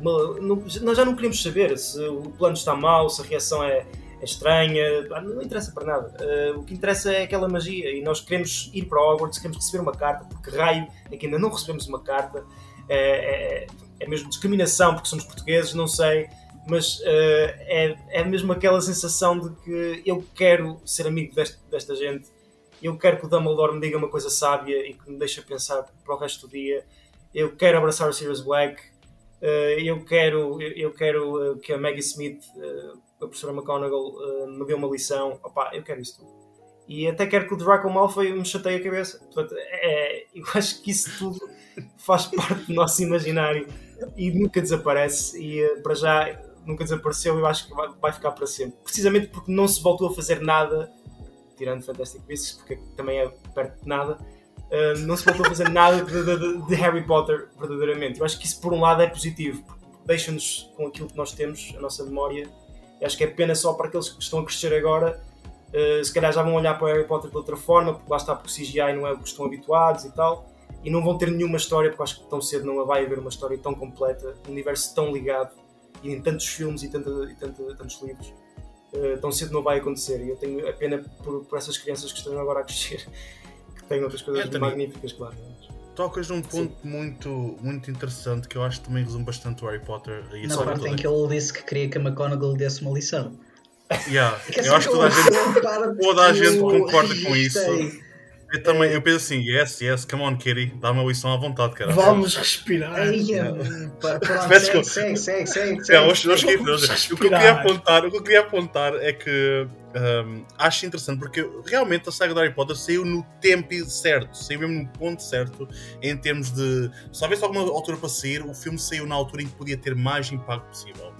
Nós já não queremos saber se o plano está mau, se a reação é, é estranha, não interessa para nada. Uh, o que interessa é aquela magia e nós queremos ir para Hogwarts, queremos receber uma carta, porque raio é que ainda não recebemos uma carta. É, é, é mesmo discriminação porque somos portugueses, não sei, mas uh, é, é mesmo aquela sensação de que eu quero ser amigo deste, desta gente, eu quero que o Dumbledore me diga uma coisa sábia e que me deixe pensar para o resto do dia, eu quero abraçar o Sirius Black, eu quero, eu, quero uh, que a Maggie Smith a professora McGonagall me deu uma lição, opá, eu quero isso tudo. E até quero que o Draco Malfoy me chateie a cabeça. Portanto, é, eu acho que isso tudo faz parte do nosso imaginário e nunca desaparece. E para já nunca desapareceu, eu acho que vai, vai, ficar para sempre. Precisamente porque não se voltou a fazer nada, tirando Fantastic Beasts, porque também é perto de nada. Uh, não se voltou a fazer nada de, de, de, Harry Potter verdadeiramente. Eu acho que isso, por um lado, é positivo, porque deixa-nos com aquilo que nós temos, a nossa memória, acho que é pena só para aqueles que estão a crescer agora. Uh, se calhar já vão olhar para o Harry Potter de outra forma, porque lá está, porque o CGI não é o que estão habituados e tal, e não vão ter nenhuma história, porque acho que tão cedo não vai haver uma história tão completa, um universo tão ligado, e em tantos filmes e, e tantos livros. Uh, tão cedo não vai acontecer, e eu tenho a pena por, por essas crianças que estão agora a crescer, têm outras coisas Anthony, magníficas, claro. Tocas num ponto muito, muito interessante que eu acho que também resume bastante o Harry Potter. E Na parte em que ele disse que queria que a McGonagall desse uma lição. Yeah, eu acho que toda a gente, toda a gente concorda com isso. Eu também, eu penso assim, yes, yes, come on, Kitty, dá uma lição à vontade, cara. Vamos respirar. Segue, segue, segue, o que eu queria apontar, o que eu queria apontar é que um, acho interessante porque realmente a saga do Harry Potter saiu no tempo certo, saiu mesmo no ponto certo em termos de. Se houvesse alguma altura para sair, o filme saiu na altura em que podia ter mais impacto possível.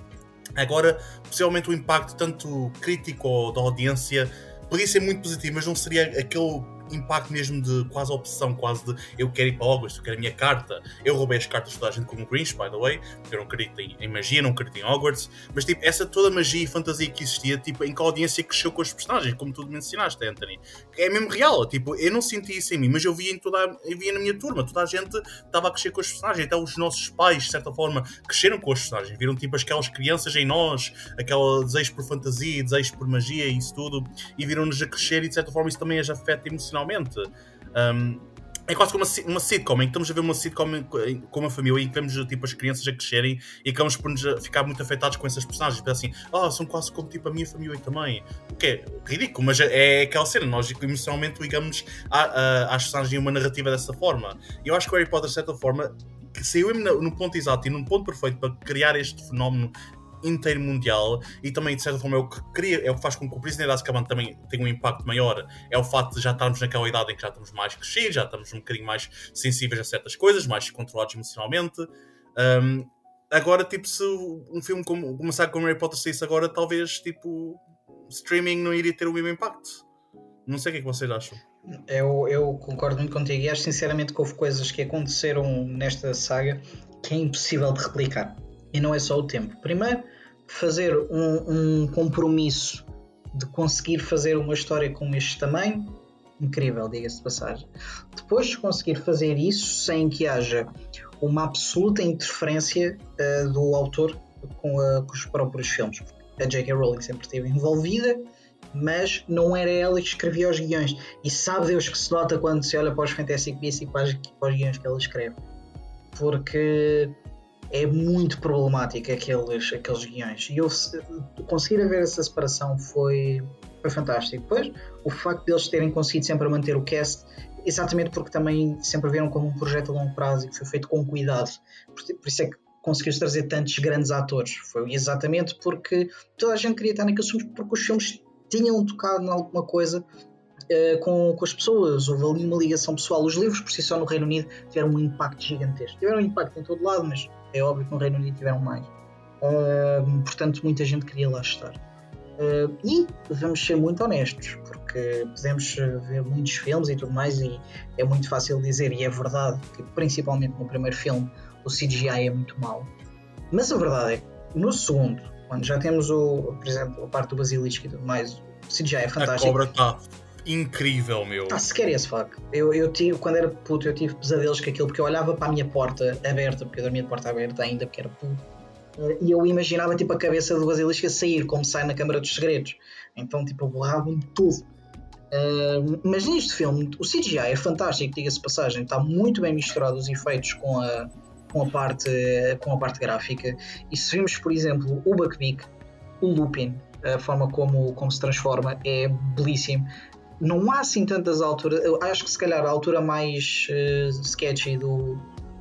Agora, possivelmente o impacto tanto crítico ou da audiência podia ser muito positivo, mas não seria aquele impacto mesmo de quase obsessão, quase de eu quero ir para Hogwarts, eu quero a minha carta. Eu roubei as cartas de toda a gente como Grinch, by the way, porque eu não acredito em, em magia, não acredito em Hogwarts, mas tipo, essa toda magia e fantasia que existia, tipo, em que a audiência cresceu com os personagens, como tu mencionaste, Anthony. É mesmo real, tipo, eu não senti isso em mim, mas eu via em toda a, eu via na minha turma, toda a gente estava a crescer com os personagens, até os nossos pais, de certa forma, cresceram com os personagens, viram tipo aquelas crianças em nós, aquele desejo por fantasia, desejo por magia e isso tudo, e viram-nos a crescer e de certa forma isso também as afeta emocionalmente. Um, é quase como uma, uma sitcom, em que estamos a ver uma sitcom com uma família e que vemos tipo, as crianças a crescerem e acabamos por nos ficar muito afetados com essas personagens. Porque assim, oh, são quase como tipo a minha família também. O que é ridículo, mas é, aquela cena, nós emocionalmente ligamos às personagens em uma narrativa dessa forma. E eu acho que o Harry Potter, de certa forma, saiu no ponto exato e num ponto perfeito para criar este fenómeno inteiro mundial e também de certa forma é o que cria, é o que faz com que o Prisioneiro de Azkaban também tenha um impacto maior. É o facto de já estarmos naquela idade em que já estamos mais crescidos, já estamos um bocadinho mais sensíveis a certas coisas, mais controlados emocionalmente. Um, agora tipo se um filme como saga como Harry Potter saísse agora talvez tipo streaming não iria ter o mesmo impacto. Não sei o que é que vocês acham. Eu, eu concordo muito contigo e acho sinceramente que houve coisas que aconteceram nesta saga que é impossível de replicar e não é só o tempo. Primeiro, fazer um, um compromisso de conseguir fazer uma história com este tamanho, incrível, diga-se de passagem. Depois de conseguir fazer isso sem que haja uma absoluta interferência uh, do autor com, a, com, os próprios filmes. A J.K. Rowling sempre esteve envolvida, mas não era ela que escrevia os guiões. E sabe Deus que se nota quando se olha para os Fantastic Beasts e para, para os guiões que ela escreve. Porque é muito problemático aqueles, aqueles guiões. E eu conseguir haver essa separação foi, foi fantástico. Depois, o facto de eles terem conseguido sempre manter o cast, exatamente porque também sempre viram como um projeto a longo prazo e que foi feito com cuidado. Por, por isso é que conseguiu trazer tantos grandes atores. Foi exatamente porque toda a gente queria estar naqueles filmes, porque os filmes tinham tocado em alguma coisa uh, com, com as pessoas, houve ali uma ligação pessoal. Os livros, por si só, no Reino Unido, tiveram um impacto gigantesco. Tiveram um impacto em todo lado, mas é óbvio que no Reino Unido tiveram mais. Uh, portanto, muita gente queria lá estar. Uh, e vamos ser muito honestos, porque podemos ver muitos filmes e tudo mais, e é muito fácil dizer, e é verdade, que principalmente no primeiro filme o CGI é muito mau. Mas a verdade é que no segundo, quando já temos o, por exemplo, a parte do basilisco e tudo mais, o CGI é fantástico. A cobra está incrível, meu. Está sequer esse fuck. Eu, eu tive, quando era puto, eu tive pesadelos com aquilo, porque eu olhava para a minha porta aberta, porque eu dormia de porta aberta ainda, porque era puto. Eh, e eu imaginava tipo a cabeça do basilisco sair, como sai na Câmara dos Segredos. Então, tipo, eu borrava-me tudo. Uh, mas neste filme, o CGI é fantástico, diga-se passagem, está muito bem misturado os efeitos com a, com a parte, com a parte gráfica. E se vimos, por exemplo, o Buckbeak, o Lupin, a forma como, como se transforma é belíssimo. Não há assim tantas alturas. Eu acho que se calhar a altura mais uh, sketchy do,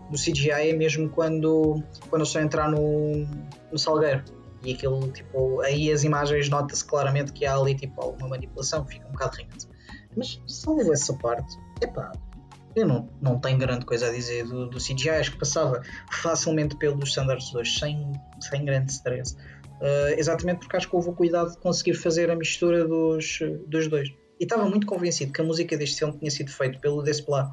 do CGI é mesmo quando, quando a entrar no, no Salgueiro. E aquilo, tipo, aí as imagens nota-se claramente que há ali tipo, alguma manipulação, fica um bocado ringante. Mas salvo essa parte, epá, eu não, não tenho grande coisa a dizer do, do CGI, acho que passava facilmente pelos standards 2 sem, sem grande stress. Uh, exatamente porque acho que houve o cuidado de conseguir fazer a mistura dos, dos dois. E estava muito convencido que a música deste filme tinha sido feita pelo Desplat,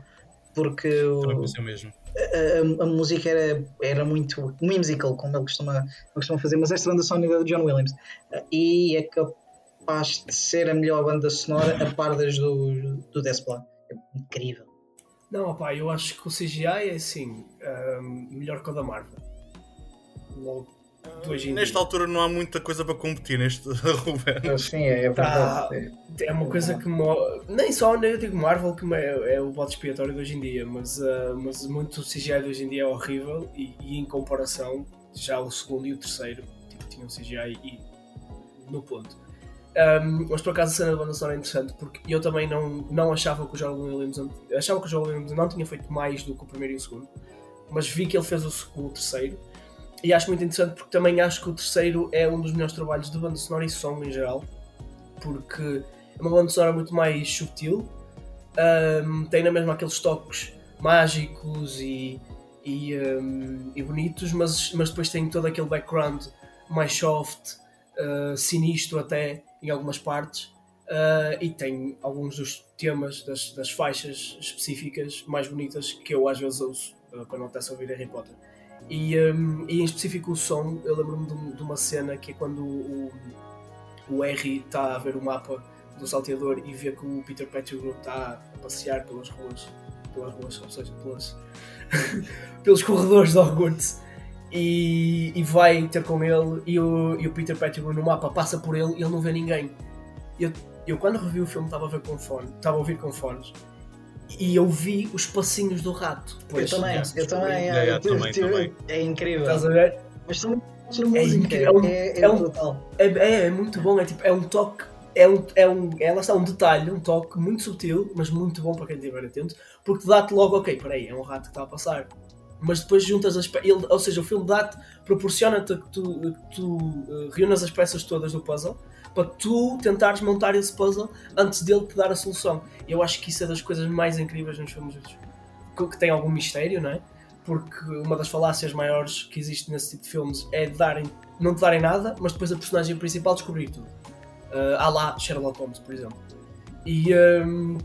porque o, mesmo. A, a, a, música era, era muito musical, como ele costuma, ele costuma fazer, mas esta banda sonora é do John Williams. E é capaz de ser a melhor banda sonora a par das do, do Desplat. É incrível. Não, opá, eu acho que o CGI é assim, um, melhor que o da Marvel. Logo, Nesta altura não há muita coisa para competir neste Ruben. Sim, é, é tá, É uma coisa que mo... nem só eu digo Marvel que é, é o bode expiatório de hoje em dia, mas, uh, mas muito CGI de hoje em dia é horrível e, e, em comparação já o segundo e o terceiro tipo, tinham CGI e no ponto. Um, mas por acaso a cena da banda sonora é interessante porque eu também não, não achava que o John Williams achava que o John Williams não tinha feito mais do que o primeiro e o segundo, mas vi que ele fez o, o terceiro e acho muito interessante porque também acho que o terceiro é um dos melhores trabalhos de banda sonora e som em geral, porque é uma banda sonora muito mais subtil, um, tem na mesma aqueles toques mágicos e, e, um, e, bonitos, mas, mas depois tem todo aquele background mais soft, uh, sinistro até, em algumas partes uh, e tem alguns dos temas das, das, faixas específicas mais bonitas que eu às vezes ouço uh, quando acontece a ouvir Harry Potter. E, um, e em específico o som, eu lembro-me de, de, uma cena que é quando o, o Harry está a ver o mapa do salteador e vê que o Peter Pettigrew está a passear pelas ruas, pelas ruas, ou seja, pelas, pelos corredores de Hogwarts e, e vai ter com ele e o, e o Peter Pettigrew no mapa passa por ele e ele não vê ninguém. Eu, eu quando revi o filme estava a ver com fone, estava a ouvir com fones e eu vi os passinhos do rato. Depois, eu também, eu também, é, eu, também, também. é incrível. Estás a ver? Mas são é incrível, é, é, é, um, é, é, é, muito bom, é tipo, é um toque, é um, é um, ela está um detalhe, um toque muito sutil, mas muito bom para quem estiver atento, porque dá-te logo, ok, peraí, é um rato que está a passar mas depois juntas as peças. Ou seja, o filme dá-te, proporciona-te que tu, que tu uh, reúnas as peças todas do puzzle para tu tentares montar esse puzzle antes dele te dar a solução. Eu acho que isso é das coisas mais incríveis nos filmes que, que tem algum mistério, não é? Porque uma das falácias maiores que existe nesse tipo de filmes é darem, não te darem nada, mas depois a personagem principal descobrir tudo. Uh, lá Sherlock Holmes, por exemplo. E. Um,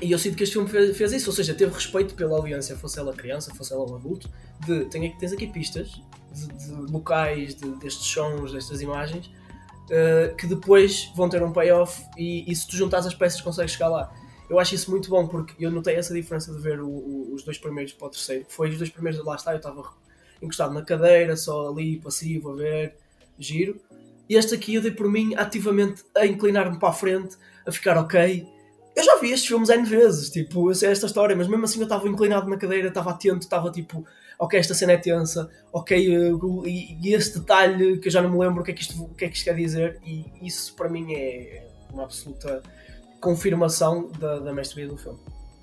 e eu sinto que este filme fez, fez, isso, ou seja, teve respeito pela audiência, fosse ela criança, fosse ela um adulto, de tens aqui pistas de, de locais, de, destes sons, destas imagens, uh, que depois vão ter um payoff e, e se tu juntares as peças consegues chegar lá. Eu acho isso muito bom porque eu notei essa diferença de ver o, o, os dois primeiros para o terceiro. Foi os dois primeiros, lá está, eu estava encostado na cadeira, só ali, passivo, a ver, giro. E este aqui eu dei por mim ativamente a inclinar-me para a frente, a ficar ok, eu já vi estes filmes N vezes, tipo, eu sei esta história, mas mesmo assim eu estava inclinado na cadeira, estava atento, estava tipo, ok, esta cena é tensa, ok, uh, e, e, esse detalhe que eu já não me lembro o que é que isto, o que é que isto quer dizer, e isso para mim é, uma absoluta confirmação da, da mestria do filme.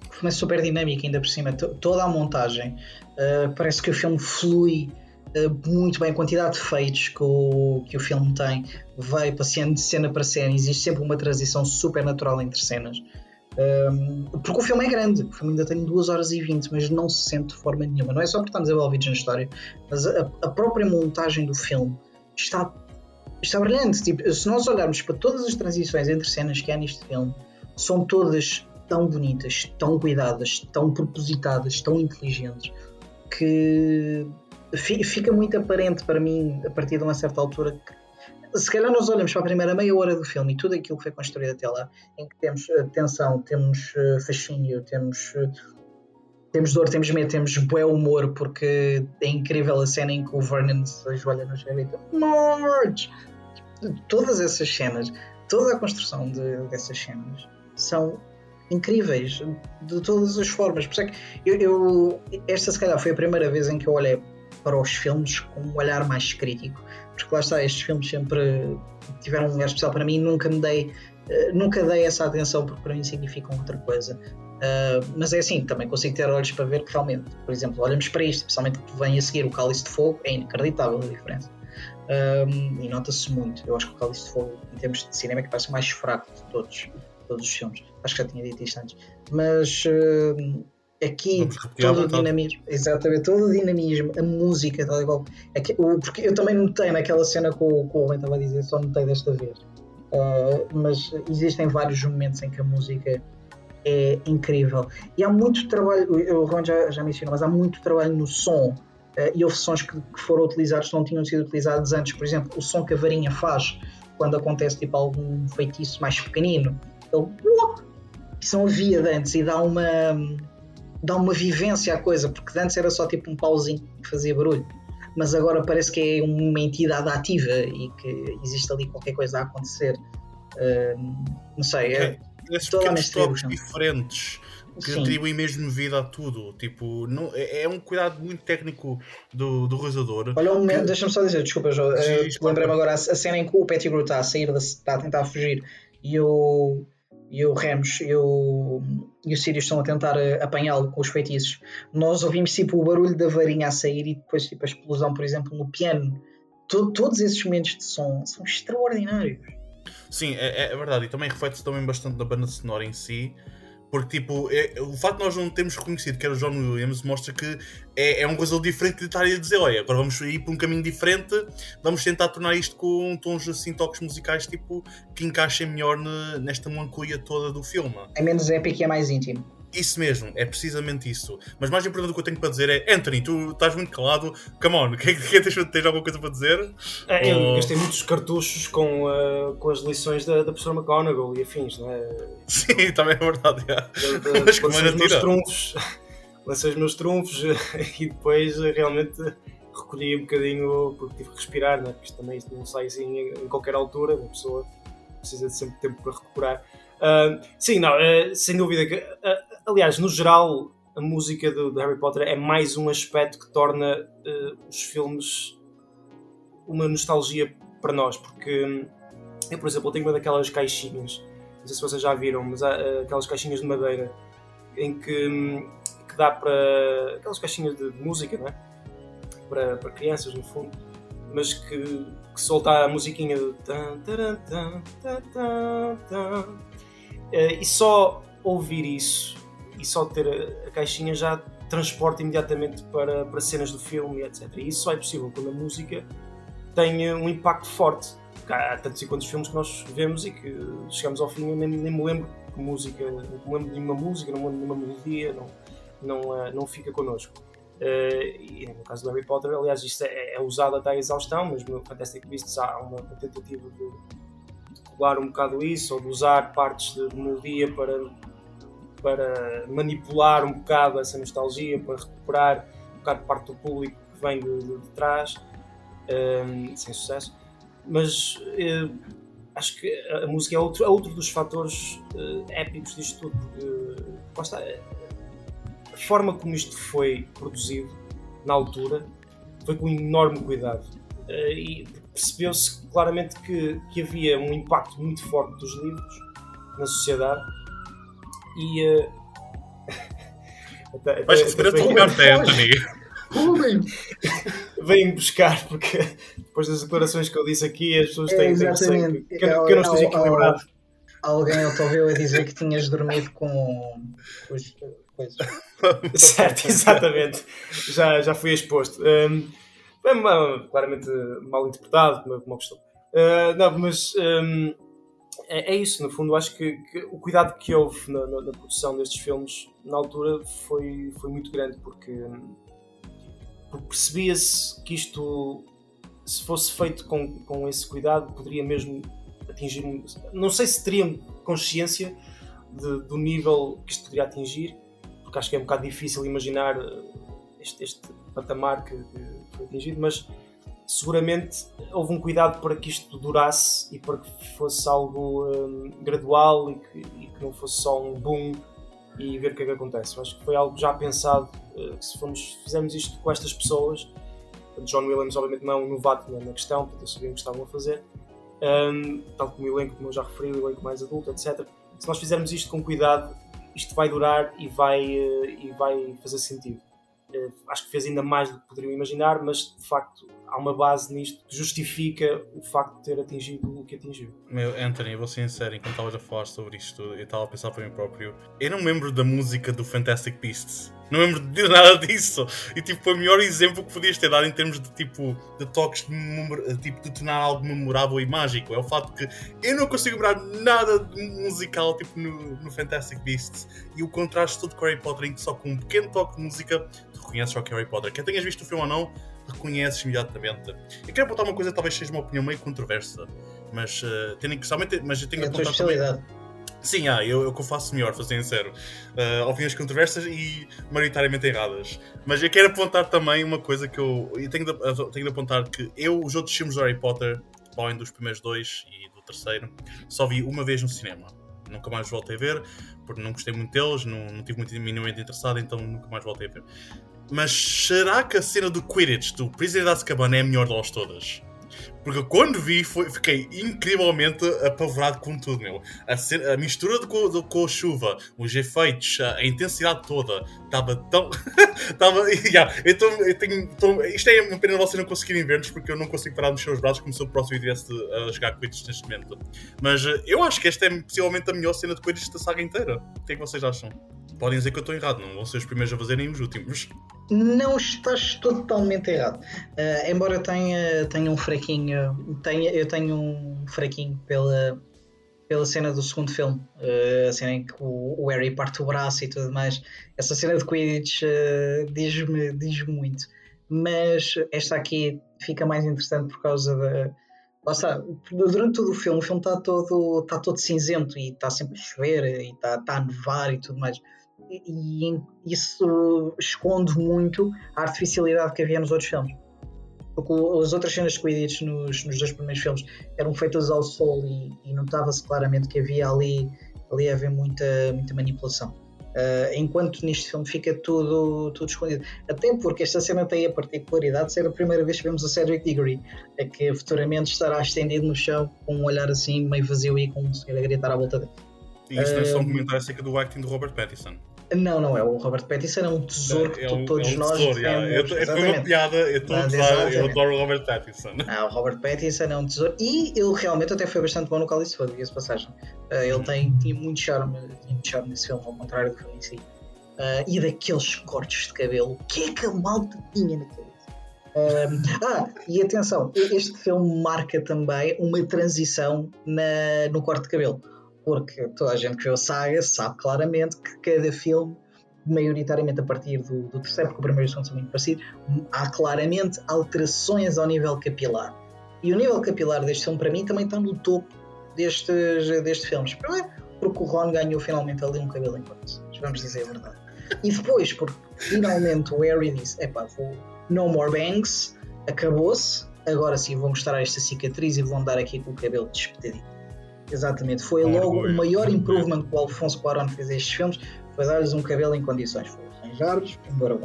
Filme é super dinâmico, ainda por cima, toda a montagem. Uh, parece que o filme flui uh, muito bem, a quantidade de feitos que o, que o filme tem vai passeando de cena para cena, existe sempre uma transição super natural entre cenas. Um, porque o filme é grande, o filme ainda tem 2 horas e 20, mas não se sente de forma nenhuma. Não é só porque estamos envolvidos na história, mas a, a própria montagem do filme está, está brilhante. Tipo, se nós olharmos para todas as transições entre cenas que há neste filme, são todas tão bonitas, tão cuidadas, tão propositadas, tão inteligentes, que fica muito aparente para mim, a partir de uma certa altura, que se calhar nós olhamos para a primeira meia hora do filme e tudo aquilo que foi construído até lá, em que temos uh, tensão, temos uh, fascínio, temos, uh, temos dor, temos medo, temos bué humor, porque é incrível a cena em que o Vernon se ajoelha no chão e grita Marge! Todas essas cenas, toda a construção de, dessas cenas são incríveis de todas as formas. Por isso é que eu, eu, esta se calhar foi a primeira vez em que eu olhei para os filmes com um olhar mais crítico porque lá está, estes filmes sempre tiveram um lugar especial para mim, nunca me dei, uh, nunca dei essa atenção porque para mim significam outra coisa. Uh, mas é assim, também consigo ter olhos para ver que realmente, por exemplo, olhamos para isto, especialmente que vem a seguir o Cálice de Fogo, é inacreditável a diferença. Um, e nota-se muito. Eu acho que o Cálice de Fogo, em termos de cinema, é que parece mais fraco de todos, todos os filmes. Acho que já tinha dito isto antes. Mas uh, aqui todo o dinamismo, exatamente, todo o dinamismo, a música, tal igual. É o, porque eu também notei naquela cena que o, que o estava a dizer, só notei desta vez. Uh, mas existem vários momentos em que a música é incrível. E há muito trabalho, o Ron já, já mencionou, mas há muito trabalho no som. Uh, e houve sons que, que, foram utilizados que não tinham sido utilizados antes. Por exemplo, o som que a varinha faz quando acontece tipo, algum feitiço mais pequenino. Ele, isso não havia de antes e dá uma dá uma vivência à coisa, porque antes era só tipo um pauzinho que fazia barulho, mas agora parece que é uma entidade ativa e que existe ali qualquer coisa a acontecer. Uh, não sei, é, é esses pequenos toques diferentes que Sim. atribuem mesmo vida a tudo. Tipo, não, é, é um cuidado muito técnico do, do realizador. Olha um momento, que... deixa-me só dizer, desculpa, João. Lembrei-me agora a, a cena em que o Pettigrew está a sair, da, está a tentar fugir e o e o Remus e o, e o Sirius estão a tentar eh, apanhá-lo com os feitiços, nós ouvimos tipo o barulho da varinha a sair e depois tipo a explosão, por exemplo, no piano. todos esses momentos de som são extraordinários. Sim, é, é verdade, e também reflete-se também bastante da banda sonora em si. Porque, tipo, é, o facto de nós não termos reconhecido que era o John Williams mostra que é, é um coisa diferente de estar a dizer: olha, agora vamos ir para um caminho diferente, vamos tentar tornar isto com tons assim, toques musicais, tipo, que encaixem melhor nesta melancolia toda do filme. É menos épico e é mais íntimo. Isso mesmo, é precisamente isso. Mas mais importante do que eu tenho para dizer é: Anthony, tu estás muito calado, come on, que, que, tens, tens alguma coisa para dizer? É, eu gastei muitos cartuchos com, uh, com as lições da, da professora McGonagall e afins, não é? Sim, também é verdade. Yeah. Mas lancei os meus trunfos, lancei os meus trunfos e depois realmente recolhi um bocadinho porque tive que respirar, né? porque isto também isto não sai assim em qualquer altura, uma pessoa precisa de sempre tempo para recuperar. Uh, sim, não, uh, sem dúvida que. Uh, aliás, no geral, a música do, do, Harry Potter é mais um aspecto que torna os filmes uma nostalgia para nós, porque hum, eu, por exemplo, tenho uma daquelas caixinhas, não sei se vocês já viram, mas há aquelas caixinhas de madeira em que, hum, que dá para. aquelas caixinhas de, de música, não é? Para, para crianças, no fundo, mas que, que solta a musiquinha tan, Uh, e só ouvir isso e só ter a, caixinha já transporta imediatamente para, para cenas do filme, etc. E isso só é possível quando a música tem um impacto forte. Há tantos e quantos filmes que nós vemos e que chegamos ao fim e nem, nem me lembro de música, não me lembro de nenhuma música, não me lembro de nenhuma melodia, não, não, uh, não fica connosco. Uh, e no caso do Harry Potter, aliás, isto é, é usado até à exaustão, mas no Fantastic Beasts há uma, tentativa de manipular um bocado isso, ou de usar partes de melodia para, para manipular um bocado essa nostalgia, para recuperar um bocado parte do público que vem de, de, de trás, um, sem sucesso. Mas uh, acho que a música é outro, é outro dos fatores uh, épicos disto tudo, porque está, a forma como isto foi produzido na altura foi com enorme cuidado. Uh, e percebeu-se claramente que, que havia um impacto muito forte dos livros na sociedade e. Uh, até, Vais receber a tua carta, Anthony. Vêm buscar, porque depois das declarações que eu disse aqui, as pessoas têm, é, têm que, que, que, eu, que eu não esteja equilibrado. Alguém te ouviu a dizer que tinhas dormido com os coisas. certo, exatamente. Já, já fui exposto. Um, claramente mal interpretado, como, como gostou. Uh, não, mas um, é, é, isso, no fundo, acho que, que o cuidado que houve na, na, na, produção destes filmes na altura foi, foi muito grande, porque, porque percebia-se que isto, se fosse feito com, com esse cuidado, poderia mesmo atingir. Não sei se teriam consciência de, do nível que isto poderia atingir, porque acho que é um bocado difícil imaginar este, este patamar que, que foi atingido, mas seguramente houve um cuidado para que isto durasse e para que fosse algo um, gradual e que, e que, não fosse só um boom e ver o que é que acontece. Acho que foi algo já pensado, uh, que se formos, fizermos isto com estas pessoas, John Williams obviamente não é um novato na, questão, portanto eles sabiam o que estavam a fazer, um, tal como o elenco, como eu já referi, o elenco mais adulto, etc. Se nós fizermos isto com cuidado, isto vai durar e vai, uh, e vai fazer sentido. Uh, acho que fez ainda mais do que poderiam imaginar, mas de facto há uma base nisto que justifica o facto de ter atingido o que atingiu. Meu, Anthony, vou ser sincero, enquanto estavas a falar sobre isto, eu estava a pensar para mim próprio. Eu não lembro da música do Fantastic Beasts. Não lembro de nada disso. E tipo, foi o melhor exemplo que podias ter dado em termos de tipo de toques de, tipo, de tornar algo memorável e mágico. É o facto que eu não consigo lembrar nada de musical tipo, no, no Fantastic Beasts. E o contraste todo com Harry Potter, em que só com um pequeno toque de música tu reconheces só que é Harry Potter. Quer tenhas visto o filme ou não, reconheces imediatamente. Eu quero apontar uma coisa, talvez seja uma opinião meio controversa, mas uh, tendo que somente, mas eu tenho que é apontar também. Sim, ah, eu, eu que faço melhor, ser sincero. Uh, opiniões controversas e maioritariamente erradas. Mas eu quero apontar também uma coisa que eu. eu tenho, de, tenho de apontar que eu, os outros filmes do Harry Potter, além dos primeiros dois e do terceiro, só vi uma vez no cinema. Nunca mais voltei a ver, porque não gostei muito deles, não, não tive muito minimamente interessado, então nunca mais voltei a ver. Mas será que a cena do Quidditch do Prisoner de Azkaban é a melhor delas todas? Porque quando vi, foi, fiquei incrivelmente apavorado com tudo, meu. A, cena, a mistura de, de, com a chuva, os efeitos, a, a intensidade toda, estava tão. Estava. yeah, eu, eu isto é uma pena vocês não conseguirem ver-nos, porque eu não consigo parar de mexer os braços como se o próximo estivesse a jogar Quidditch neste momento. Mas eh, eu acho que esta é possivelmente a melhor cena de Quidditch da saga inteira. O que é que vocês acham? Podem dizer que eu estou errado, não vão ser os primeiros a fazerem os últimos. Não estás totalmente errado. Uh, embora tenha, tenha um fraquinho, tenha, eu tenho um fraquinho pela, pela cena do segundo filme, uh, a cena em que o, o, Harry parte o braço e tudo mais. Essa cena de Quidditch uh, diz-me diz muito. Mas esta aqui fica mais interessante por causa da. Lá durante todo o filme, o filme está todo, está todo cinzento e está sempre a chover e está, está a nevar e tudo mais e isso esconde muito a artificialidade que havia nos outros filmes. Porque as outras cenas de Quidditch nos, nos dois primeiros filmes eram feitas ao sol e, e notava-se claramente que havia ali, ali havia muita, muita manipulação. Uh, enquanto neste filme fica tudo, tudo escondido. Até porque esta cena tem a particularidade de ser a primeira vez que vemos a Cedric Diggory, é que futuramente estará estendido no chão com um olhar assim meio vazio e com um senhor a gritar à volta dele. E isto uh, é só um comentário acerca do acting do Robert Pattinson. Não, não é. O Robert Pattinson é um tesouro que é um, todos é um nós tesouro, temos. É, foi uma piada, eu a usar, eu adoro o Robert Pattinson. Ah, o Robert Pattinson é um tesouro e ele realmente até foi bastante bom no Cálice Fogo, diga passagem. Uh, ele hum. tem, tinha muito charme, tinha muito charme nesse filme, ao contrário do filme em si. Uh, e daqueles cortes de cabelo, o que é que a malta tinha na cabeça? Uh, ah, e atenção, este filme marca também uma transição na, no corte de cabelo porque toda a gente que viu a saga sabe claramente que cada filme, maioritariamente a partir do, do terceiro, porque o primeiro e o segundo são muito parecidos, há claramente alterações ao nível capilar. E o nível capilar deste filme, para mim, também está no topo destes, destes filmes. Primeiro, porque o Ron ganhou finalmente ali um cabelo em quanto, vamos dizer a verdade. E depois, porque finalmente o Harry disse: epá, vou, no more bangs, acabou-se, agora sim vou mostrar esta cicatriz e vou andar aqui com o cabelo despedidinho. Exatamente, foi logo orgulho. o maior improvement que o Alfonso Cuarón fez a estes filmes, foi dar-lhes um cabelo em condições, foi arranjar-lhes, embora.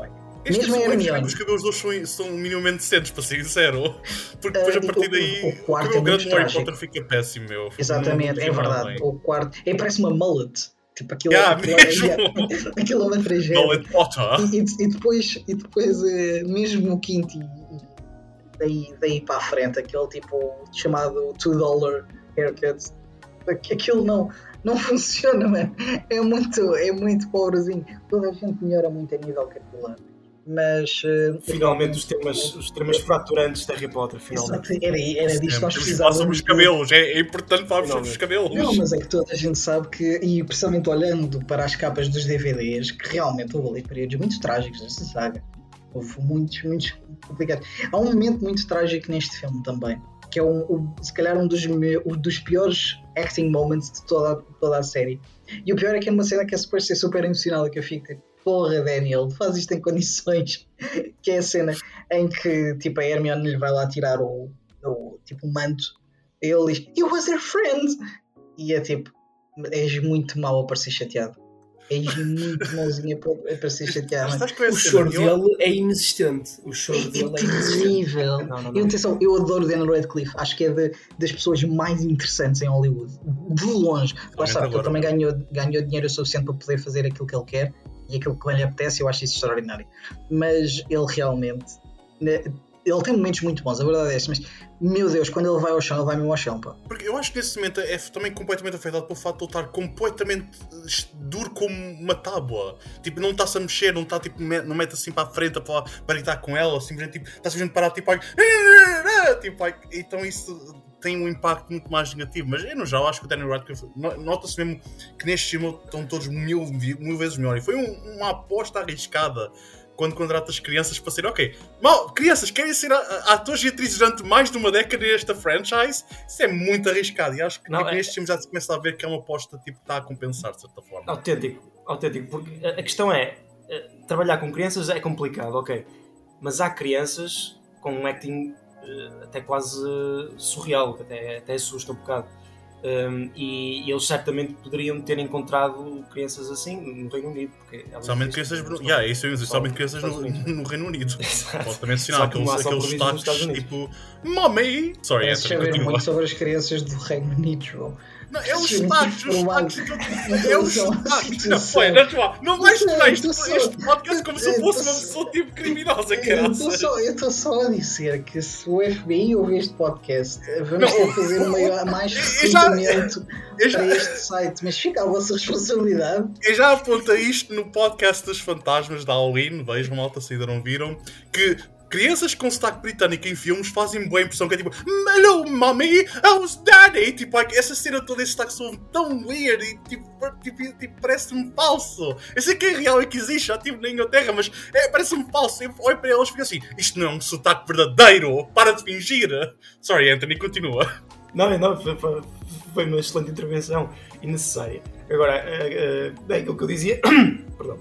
Este Mesmo a é. Os cabelos deles são, são minimamente decentes, para ser sincero. Porque depois, Ah, a partir o- daí, o cabelo é grande Harry. Potter fica péssimo, meu. Exatamente, é verdade. bem. O quarto. É, parece uma mullet. Tipo, aquilo, Yeah, aquilo, mesmo. é, aquilo é uma tragédia. Mullet Potter. E, e- e depois, e depois eh, mesmo o quinto, e, daí, daí para a frente, aquele tipo chamado 2 dollar haircut, aquilo não, não funciona, mano. É muito, é muito pobrezinho. Toda a gente melhora muito a nível capilar. Mas. eh, Finalmente os temas, os temas fraturantes de Harry Potter, finalmente. Exato, era, era disto que nós que precisávamos. sobre os cabelos. É, é importante falar sobre os cabelos. Não, mas é que toda a gente sabe que, e precisamente olhando para as capas dos DVDs, que realmente houve ali períodos muito trágicos nesta saga. Houve muitos, muitos complicados. Há um momento muito trágico neste filme também, que é um, um- se calhar um dos, me- um dos piores acting moments de toda, toda a série. E o pior é que é uma cena que é suposto ser super emocional, que eu fico tipo, porra, Daniel, faz isto em condições. que é a cena em que tipo, a Hermione lhe vai lá tirar o, o, tipo, o manto. Ele diz, You was their friend! E é tipo, és muito mau a parecer chateado. És muito mauzinho a a parecer chateado. O choro? Eu- dele é inexistente. O choro É dele é inexistente. terrível. Não, não, Eu, não. atenção, eu adoro Daniel Radcliffe. Acho que é de- das pessoas mais interessantes em Hollywood. De longe. Lá está, porque ele também ganhou, ganhou dinheiro suficiente para poder fazer aquilo que ele quer e aquilo que lhe apetece. Eu acho isso extraordinário. Mas ele realmente. Ele tem momentos muito bons, a verdade é esta, mas meu Deus, quando ele vai ao chão, ele vai mesmo ao chão. Pá. Porque eu acho que nesse momento é também completamente afetado pelo fato de ele estar completamente duro como uma tábua. Tipo, não está-se a mexer, não está tipo, não mete assim para a frente para, para gritar com ela, simplesmente tipo, está simplesmente parado, tipo, tipo, então isso tem um impacto muito mais negativo. Mas eu geral acho que o Daniel Radcliffe no- nota-se mesmo que neste filme estão todos mil, mil vezes melhor. E foi um- uma aposta arriscada quando contrata as crianças para ser, ok, mal, crianças querem ser atores e atrizes durante mais de uma década nesta franchise, isso é muito arriscado e acho que Não, tipo, é- neste filme já se começa a ver que é uma aposta tipo, que está a compensar de certa forma. Autêntico, autêntico, porque a a questão é, eh, trabalhar com crianças é complicado, ok, mas há crianças com um acting eh, até quase eh, surreal, que até, até assusta um bocado. Um, e, e eles certamente poderiam ter encontrado crianças assim no Reino Unido, porque elas Somente crianças, não yeah, é isso somente crianças no, no Reino Unido. Exato. Posso também mencionar Só que não aqueles, aqueles Estados tipo Mommy! Sorry, Queres Anthony, saber muito sobre as crianças do Reino Unido, João. Não, é os provável. sotaques. que eu- É os Situação, sotaques. Não, foi, não, João, não vais tornar este podcast como se fosse uma pessoa tipo criminosa, Eu estou só, a dizer que se o FBI ouvir este podcast, vamos ter que fazer um maior, mais recrutamento para este site, mas fica a vossa responsabilidade. eu já apontei isto no podcast dos fantasmas da Halloween, vejam, malta, se ainda não viram, que crianças com sotaque britânico em filmes fazem boa impressão, que é tipo Hello, mommy, how's daddy? Tipo, essa cena toda, esse sotaque soa tão weird e tipo, tipo, tipo, parece-me falso. Eu sei que é real e que existe, já estive na Inglaterra, mas é, parece-me falso. Eu olho para eles e fico assim, isto não é um sotaque verdadeiro, para de fingir. Sorry, Anthony, continua. Não, não, foi, foi- uma excelente intervenção e necessária. Agora, eh, eh, bem, aquilo que eu dizia. Perdão.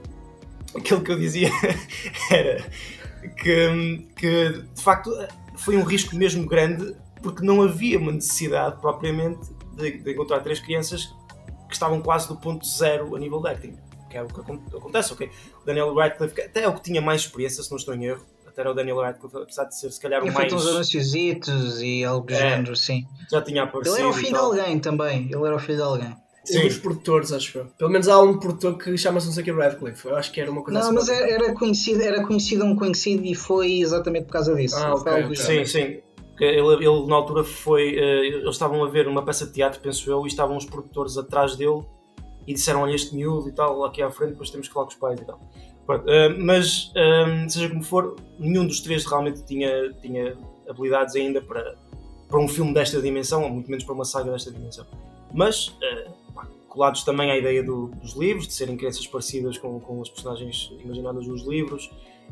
Aquilo que eu dizia era que, que, de facto, foi um risco mesmo grande porque não havia uma necessidade propriamente de, de encontrar três crianças que estavam quase do ponto zero a nível de acting. Que é o que acon- acontece, ok? O Daniel Radcliffe, até é o que tinha mais experiência, se não estou em erro, até era o Daniel Radcliffe, apesar de ser se calhar o Tinha mais. feito uns anunciositos e algo do É. género, sim. Já tinha aparecido. Ele era o filho de alguém também. Ele era o filho de alguém. Sim. Dos produtores, acho eu. Pelo menos há um produtor que chama-se não sei o que Radcliffe. Eu acho que era uma coisa Não, assim. mas era, era conhecido, era conhecido um conhecido e foi exatamente por causa disso. Ah, Foi ok, algo do ok. género. Sim, sim. Que Ele, ele na altura foi. eh, eles estavam a ver uma peça de teatro, penso eu, e estavam os produtores atrás dele e disseram: Olha, este miúdo e tal, aqui à frente, depois temos que falar com os pais e tal. Pronto, eh, mas, eh, seja como for, nenhum dos três realmente tinha, tinha habilidades ainda para, para um filme desta dimensão, ou muito menos para uma saga desta dimensão. Mas, colados também à ideia do- dos livros, de serem crianças parecidas com, com as personagens imaginadas nos livros,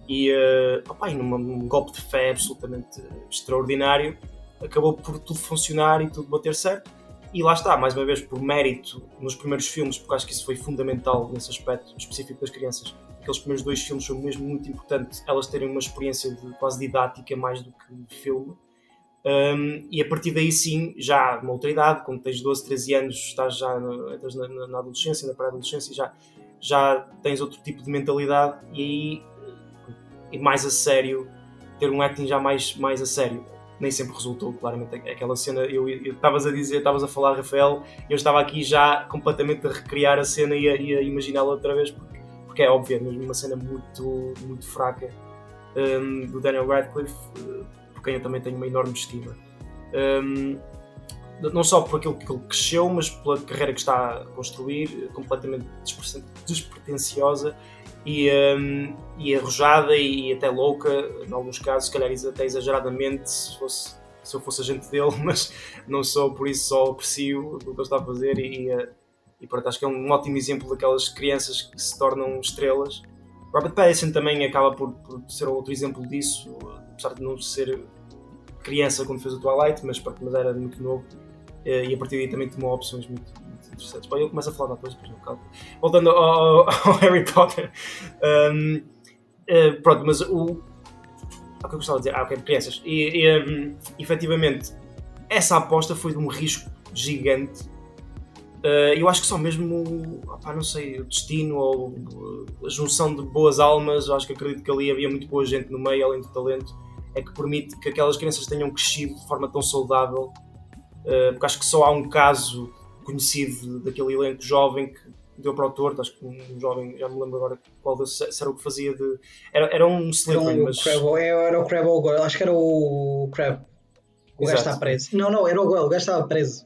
e, uh, opá, e numa- num golpe de fé absolutamente extraordinário, acabou por tudo funcionar e tudo bater certo. E lá está, mais uma vez, por mérito nos primeiros filmes, porque acho que isso foi fundamental nesse aspecto específico das crianças. Aqueles primeiros dois filmes são mesmo muito importantes, elas terem uma experiência de, quase didática mais do que filme. Um, e a partir daí sim, já uma outra idade, quando tens 12, 13 anos, estás já na, entras na, na- adolescência, na pré-adolescência, já, já tens outro tipo de mentalidade e aí e mais a sério, ter um acting já mais, mais a sério. Nem sempre resultou, claramente. Aquela cena, eu estavas a dizer, estavas a falar, Rafael, eu estava aqui já completamente a recriar a cena e a, a imaginá-la outra vez, porque, porque é óbvio, é mesmo uma cena muito, muito fraca um, do Daniel Radcliffe, uh, por quem eu também tenho uma enorme estima. Um, não só por aquilo que ele cresceu, mas pela carreira que está a construir, completamente despretensiosa e, um, e arrojada e até louca, em alguns casos, se calhar até exageradamente, se, fosse, se eu fosse agente dele, mas não sou, por isso só aprecio o que ele está a fazer e, e, e pronto, acho que é um ótimo exemplo daquelas crianças que se tornam estrelas. Robert Pattinson também acaba por, por ser outro exemplo disso, apesar de não ser criança quando fez o Twilight, mas, mas era muito novo eh, e a partir daí também tomou opções muito, muito interessantes. Bom, eu começo a falar depois, depois não. Voltando ao, ao, Harry Potter, um, uh, pronto, mas o. O que eu gostava de dizer? Ah, ok, crianças. E, e um, efetivamente, essa aposta foi de um risco gigante. Uh, eu acho que só mesmo, opa, não sei, o destino ou a junção de boas almas, acho que acredito que ali havia muito boa gente no meio, além do talento, é que permite que aquelas crianças tenham crescido de forma tão saudável Uh, porque acho que só há um caso conhecido daquele elenco jovem que deu para o torto, acho que um jovem, já me lembro agora qual desse, se era o que fazia de. Era, era um Slytherin, mas. Crab, é, era o Crab ou o acho que era o Crab. O gajo está preso. Não, não, era o Goyle, o gajo estava preso.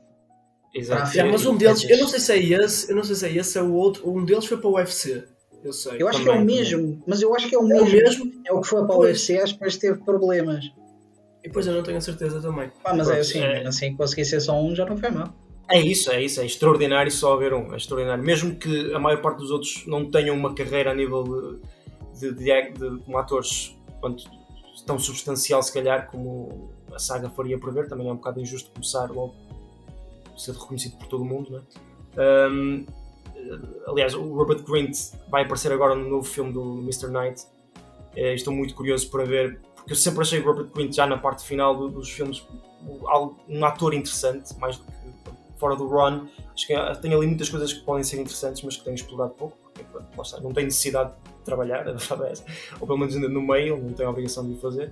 Exato. Yeah, mas um deles, eu não sei se é esse, eu não sei se é esse, é o outro, um deles foi para o UFC. Eu sei. Eu acho também, que é o mesmo, mas eu acho que é o mesmo. É o, mesmo? É o que foi para o UFC, acho que depois teve problemas. E depois eu não tenho a certeza também. Ah, mas é assim, é... assim consegui ser só um já não foi mal. É isso, é isso, é extraordinário só haver um, é extraordinário. Mesmo que a maior parte dos outros não tenham uma carreira a nível de, de, de, de como atores quanto, tão substancial, se calhar, como a saga faria prever, também é um bocado injusto começar logo ser reconhecido por todo o mundo, é? Um, aliás, o Robert Grint vai aparecer agora no novo filme do Mr. Knight. É, estou muito curioso para ver porque eu sempre achei o Robert Quint já na parte final dos filmes um ator interessante, mais do que fora do Ron. Acho que tem ali muitas coisas que podem ser interessantes, mas que tenho explorado pouco, porque está, não tem necessidade de trabalhar, a ou pelo menos ainda no meio, não tenho a obrigação de o fazer,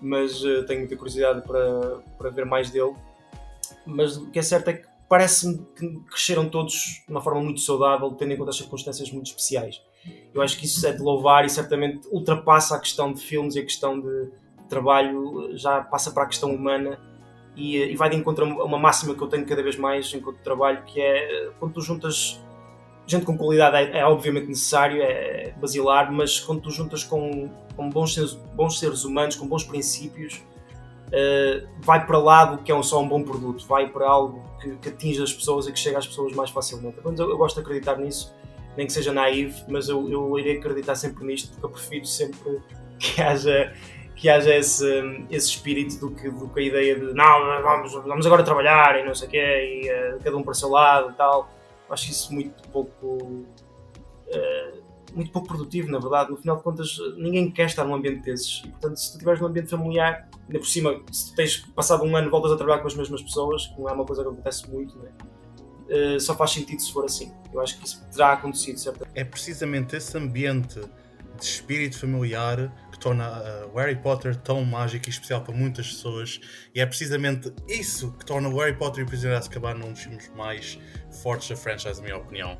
mas uh, tenho muita curiosidade para, para ver mais dele. Mas o que é certo é que parece-me que cresceram todos de uma forma muito saudável, tendo em conta as circunstâncias muito especiais. Eu acho que isso é de louvar e certamente ultrapassa a questão de filmes e a questão de trabalho, já passa para a questão humana e, e vai de encontro a uma máxima que eu tenho cada vez mais enquanto trabalho, que é quando tu juntas gente com qualidade é, é, obviamente necessário, é basilar, mas quando tu juntas com, com bons, seres, bons seres humanos, com bons princípios, uh, vai para lá do que é um, só um bom produto, vai para algo que, que atinge as pessoas e que chega às pessoas mais facilmente. eu, eu gosto de acreditar nisso nem que seja naivo, mas eu, eu irei acreditar sempre nisto porque eu prefiro sempre que haja que haja esse, esse espírito do que, do que a ideia de não, vamos, vamos agora trabalhar e não sei o quê, e uh, cada um para o seu lado e tal. Acho isso muito pouco. Uh, muito pouco produtivo, na verdade. No final de contas, ninguém quer estar num ambiente desses. E, portanto, se tu estiveres num ambiente familiar, ainda por cima, se tu tens passado um ano voltas a trabalhar com as mesmas pessoas, que não é uma coisa que acontece muito, né? Uh, só faz sentido se for assim. Eu acho que isso terá acontecido, certo? É precisamente esse ambiente de espírito familiar que torna uh, o Harry Potter tão mágico e especial para muitas pessoas. E é precisamente isso que torna o Harry Potter e o Prisioneiro de Azkaban um dos filmes mais fortes da franchise, na minha opinião.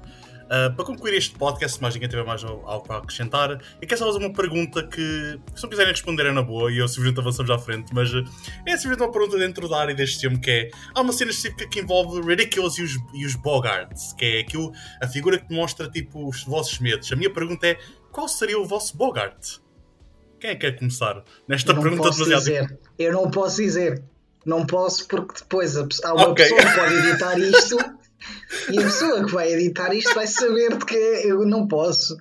Uh, para concluir este podcast, se mais ninguém tiver mais algo para acrescentar, eu quero só fazer uma pergunta que, se não quiserem responder, é na boa e eu simplesmente avançamos à frente, mas uh, é simplesmente uma pergunta dentro da área deste filme que é: há uma cena específica que envolve Ridiculous e os, e os Bogarts, que é aquilo, a figura que demonstra tipo os vossos medos. A minha pergunta é: qual seria o vosso Bogart? Quem é que quer começar nesta pergunta demasiado? Dizer. Eu não posso dizer. Não posso porque depois há uma okay. pessoa que pode editar isto e a pessoa que vai editar isto vai saber de que eu não posso.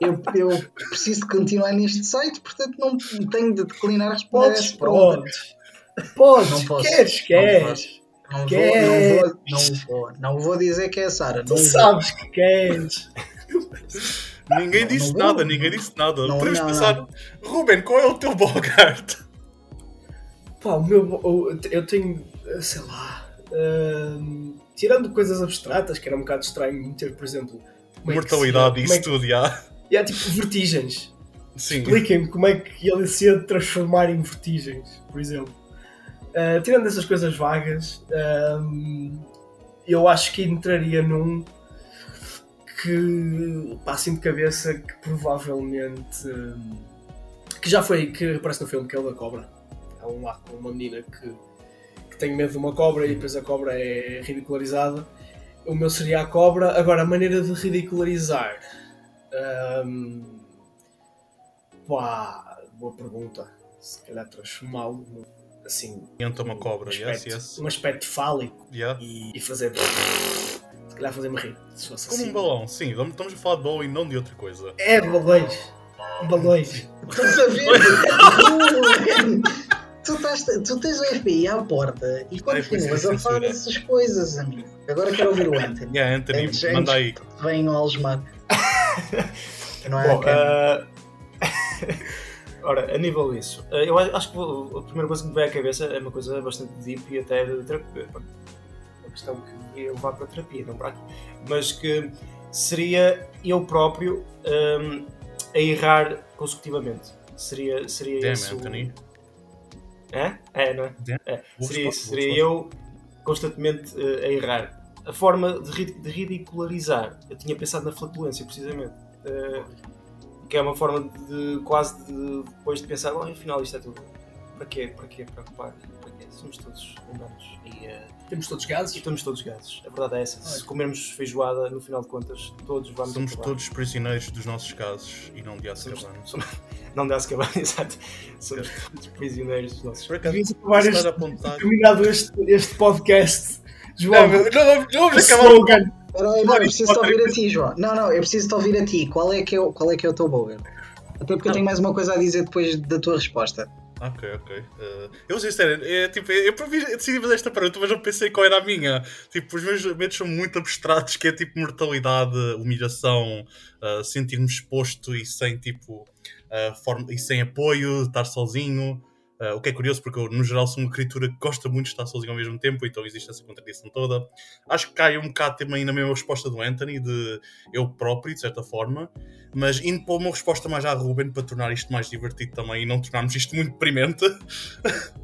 Eu, eu preciso de continuar neste site, portanto não tenho de declinar responder podes, podes. Podes, não posso. Queres, queres. Não, queres. Vou, não, vou, não, vou, não vou dizer que é a Sara. Tu sabes que queres. Ninguém disse não nada, ninguém disse nada. Não, Podemos pensar, Ruben, qual é o teu Bogart? Pá, o meu. Eu tenho. sei lá. Uh, tirando coisas abstratas, que era um bocado estranho ter, por exemplo. Mortalidade e isso tudo, já. E há tipo vertigens. Sim. Expliquem-me como é que ele se ia transformar em vertigens, por exemplo. Uh, tirando essas coisas vagas, um, eu acho que entraria num que pá, assim de cabeça que provavelmente um, que já foi que aparece no filme que é o da cobra. Há um lá com uma menina que, tem medo de uma cobra e depois a cobra é ridicularizada. O meu seria a cobra. Agora, a maneira de ridicularizar. Um, pá, boa pergunta. Se calhar transformá-lo assim. Entra uma cobra, um aspecto, yes, yes. Um aspecto fálico Yeah. e, e fazer. Se calhar fazer-me rir. Se fosse Como assim. um balão, sim, vamos- estamos a falar de balão e não de outra coisa. É, balões. Balões. Estás a ver? tu, estás, tu tens o FBI à porta e isso continuas é a falar dessas coisas, amigo. Agora quero ouvir o Anthony. Yeah, Anthony, Antes- manda aí. te venham algemar. Não é? Bom, ah, ora, a nível disso, ah, eu a- acho que a primeira coisa que me veio à cabeça é uma coisa bastante deep e até de terapia. Uma questão que ia levar para a terapia, não para aqui. Mas que seria eu próprio ahm, a errar consecutivamente. Seria, seria Damn, esse o- É? É, não é? É, seria seria eu constantemente eh, a errar. A forma de, ri- de ridicularizar, eu tinha pensado na flatulência, precisamente. Eh, que é uma forma de quase de, depois de pensar, oh, afinal isto é tudo. Para quê? Para quê preocupar? Para quê? Somos todos humanos e, eh, Temos todos e gases. estamos todos gases. A verdade é essa. Se comermos feijoada, no final de contas, todos vamos Somos acabar. todos prisioneiros dos nossos casos e não de Azkaban. somos- não dá-se acabar, exato. Somos todos prisioneiros dos nossos Por acaso, Devias acabar isso este, terminado este, este podcast. Não, João, não, não, vamos acabar. slogan. Espera aí, não, eu preciso te ouvir a ti, João. Não, não, eu preciso te ouvir a ti. Qual é que é, o- qual é, que é o teu bogan? Até porque eu tenho mais uma coisa a dizer depois da tua resposta. Ok, ok. Uh, eu sincero, é, tipo, eu previ- eu decidi fazer esta pergunta, mas não pensei qual era a minha. Tipo, os meus medos são muito abstratos, que é tipo mortalidade, humilhação, uh, sentir-me exposto e sem tipo uh, forma, e sem apoio, estar sozinho. Uh, o que é curioso porque eu, no geral, sou uma criatura que gosta muito de estar sozinho ao mesmo tempo, então existe essa contradição toda. Acho que cai um bocado também na mesma resposta do Anthony, de eu próprio, de certa forma, mas indo para uma resposta mais à Ruben para tornar isto mais divertido também e não tornarmos isto muito deprimente.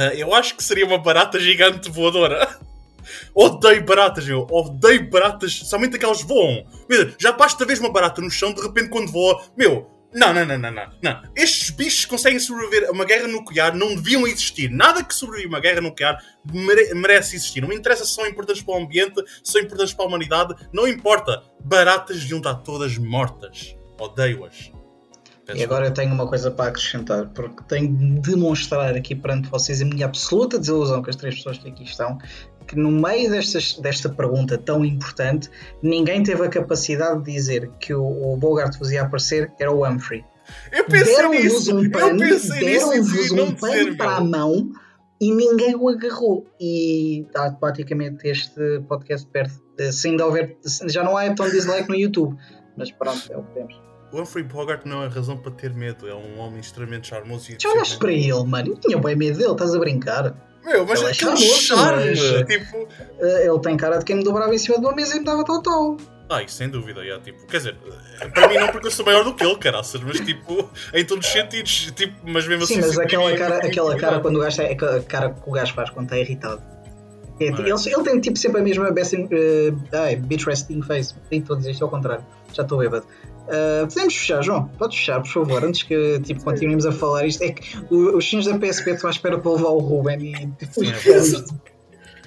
Ah, eu acho que seria uma barata gigante voadora. Odeio baratas, meu. Odeio baratas, somente aquelas que voam. Meu já basta ver uma barata no chão, de repente quando voa. Meu, não, não, não, não, não. não. Estes bichos conseguem sobreviver a uma guerra nuclear, não deviam existir. Nada que sobreviva a uma guerra nuclear mere- merece existir. Não me interessa se são importantes para o ambiente, se são importantes para a humanidade. Não importa. Baratas deviam estar todas mortas. Odeio-as. E agora eu tenho uma coisa para acrescentar, porque tenho de demonstrar aqui perante vocês a minha absoluta desilusão com as três pessoas que aqui estão, que no meio destas, desta pergunta tão importante, ninguém teve a capacidade de dizer que o, o Bogart vos ia aparecer era o Humphrey. Eu pensei Deram-vos nisso. um eu pano, pensei nisso e deram-vos decidi um pano para a mão e ninguém o agarrou. E automaticamente este podcast perde. Se ainda houver, já não há tão dislike no YouTube, mas pronto, é o que temos. O Humphrey Bogart não é razão para ter medo. É um homem extremamente charmoso e Já olhaste para ele, mano? Eu tinha bem medo dele, estás a brincar? Meu, mas Ele é aquele charmoso, charme. mas- Tipo. Eh, Ele tem cara de quem me dobrava em cima de uma mesa e me dava tal tal. Ah, isso sem dúvida, é, tipo, quer dizer, para mim não porque eu sou maior do que ele, caraças, mas tipo, em todos os sentidos, tipo, mas mesmo Sim, assim. mas sempre aquela cara, muito aquela cara quando o gajo é aquela cara que o gajo faz quando está irritado. É, é? ele, ele tem tipo sempre a mesma best, uh, ai, bitch resting face. Tem todos isto ao contrário. Já estou bêbado. Uh, podemos fechar, João? Podes fechar, por favor, antes que tipo, continuemos a falar isto. É que os sinos da PSP estão à espera para levar o Ruben e tipo, Sim, é fechar isto.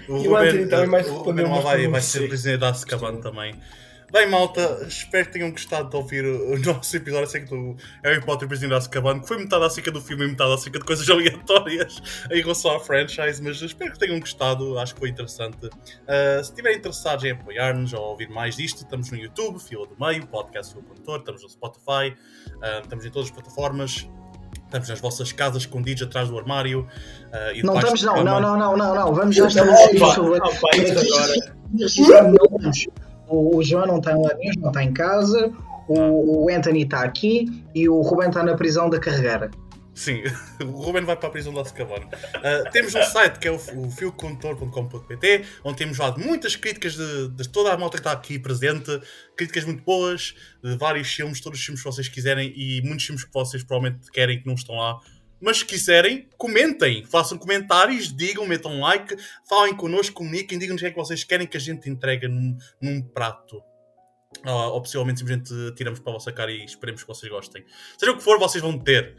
O E o vai o Ruben vai, vai ser prisioneiro da Azkaban também. Bem, malta, espero que tenham gostado de ouvir o nosso episódio acerca do Harry Potter e o Prisioneiro de Azkaban, que foi metade acerca do filme e metade acerca de coisas aleatórias em relação à franchise, mas espero que tenham gostado, acho que foi interessante. Uh, se estiverem interessados em apoiar-nos ou ouvir mais disto, estamos no YouTube, Fila do Meio, Podcast Fila Condutor, estamos no Spotify, uh, estamos em todas as plataformas. Estamos nas vossas casas escondidos atrás do armário. uh, e Não estamos, não, cama. não, não, não, não, não. Vamos já opa, isto sobre. opa, isso agora. O, o João não está em não está em casa. O, o Anthony está aqui e o Ruben está na prisão da carregar. Sim, o Ruben vai para a prisão de Azkaban. Uh, temos um site que é o, o filcontor.com.pt, onde temos lá muitas críticas de, de, toda a malta que está aqui presente, críticas muito boas, de vários filmes, todos os filmes que vocês quiserem e muitos filmes que vocês provavelmente querem que não estão lá. Mas se quiserem, comentem, façam comentários, digam, metam like, falem connosco, comuniquem, digam-nos o que é que vocês querem que a gente entregue num, num prato. Uh, ou possivelmente simplesmente tiramos para a vossa cara e esperemos que vocês gostem. Seja o que for, vocês vão ter.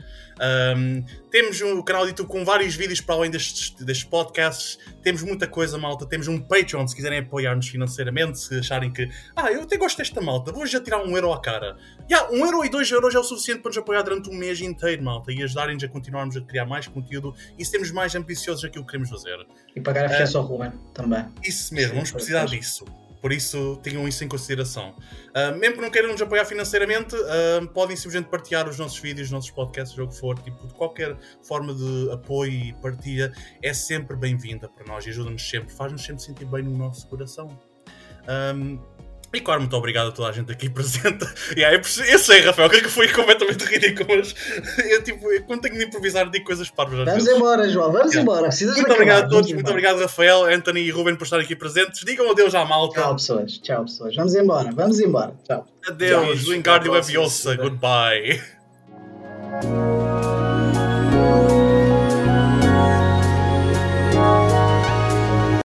Um, temos um canal de YouTube com vários vídeos para além destes, destes podcasts. Temos muita coisa, malta. Temos um Patreon se quiserem apoiar-nos financeiramente. Se acharem que, ah, eu até gosto desta malta, vou já tirar um euro à cara. Yeah, um euro e dois euros é o suficiente para nos apoiar durante um mês inteiro, malta, e ajudarem-nos a continuarmos a criar mais conteúdo e sermos mais ambiciosos naquilo que queremos fazer. E pagar a fiança uh, ao Ruben também. Isso mesmo, vamos precisar disso. Por isso, tenham isso em consideração. Uh, mesmo que não queiram nos apoiar financeiramente, uh, podem simplesmente partilhar os nossos vídeos, os nossos podcasts, o que for. Tipo, de qualquer forma de apoio e partilha é sempre bem-vinda para nós e ajuda-nos sempre, faz-nos sempre sentir bem no nosso coração. Um, e claro, muito obrigado a toda a gente aqui presente. Yeah, eu, eu sei, Rafael, que foi completamente ridículo, mas eu, tipo, eu, quando tenho de improvisar, digo coisas parvas. Vamos vezes. embora, João, vamos yeah. embora. Precisas muito obrigado a todos, muito obrigado, Rafael, Anthony e Ruben, por estarem aqui presentes. Digam adeus à malta. Tchau, pessoas. Tchau, pessoas. Vamos embora, vamos embora. Tchau. Adeus, Wingardium Leviosa. Goodbye.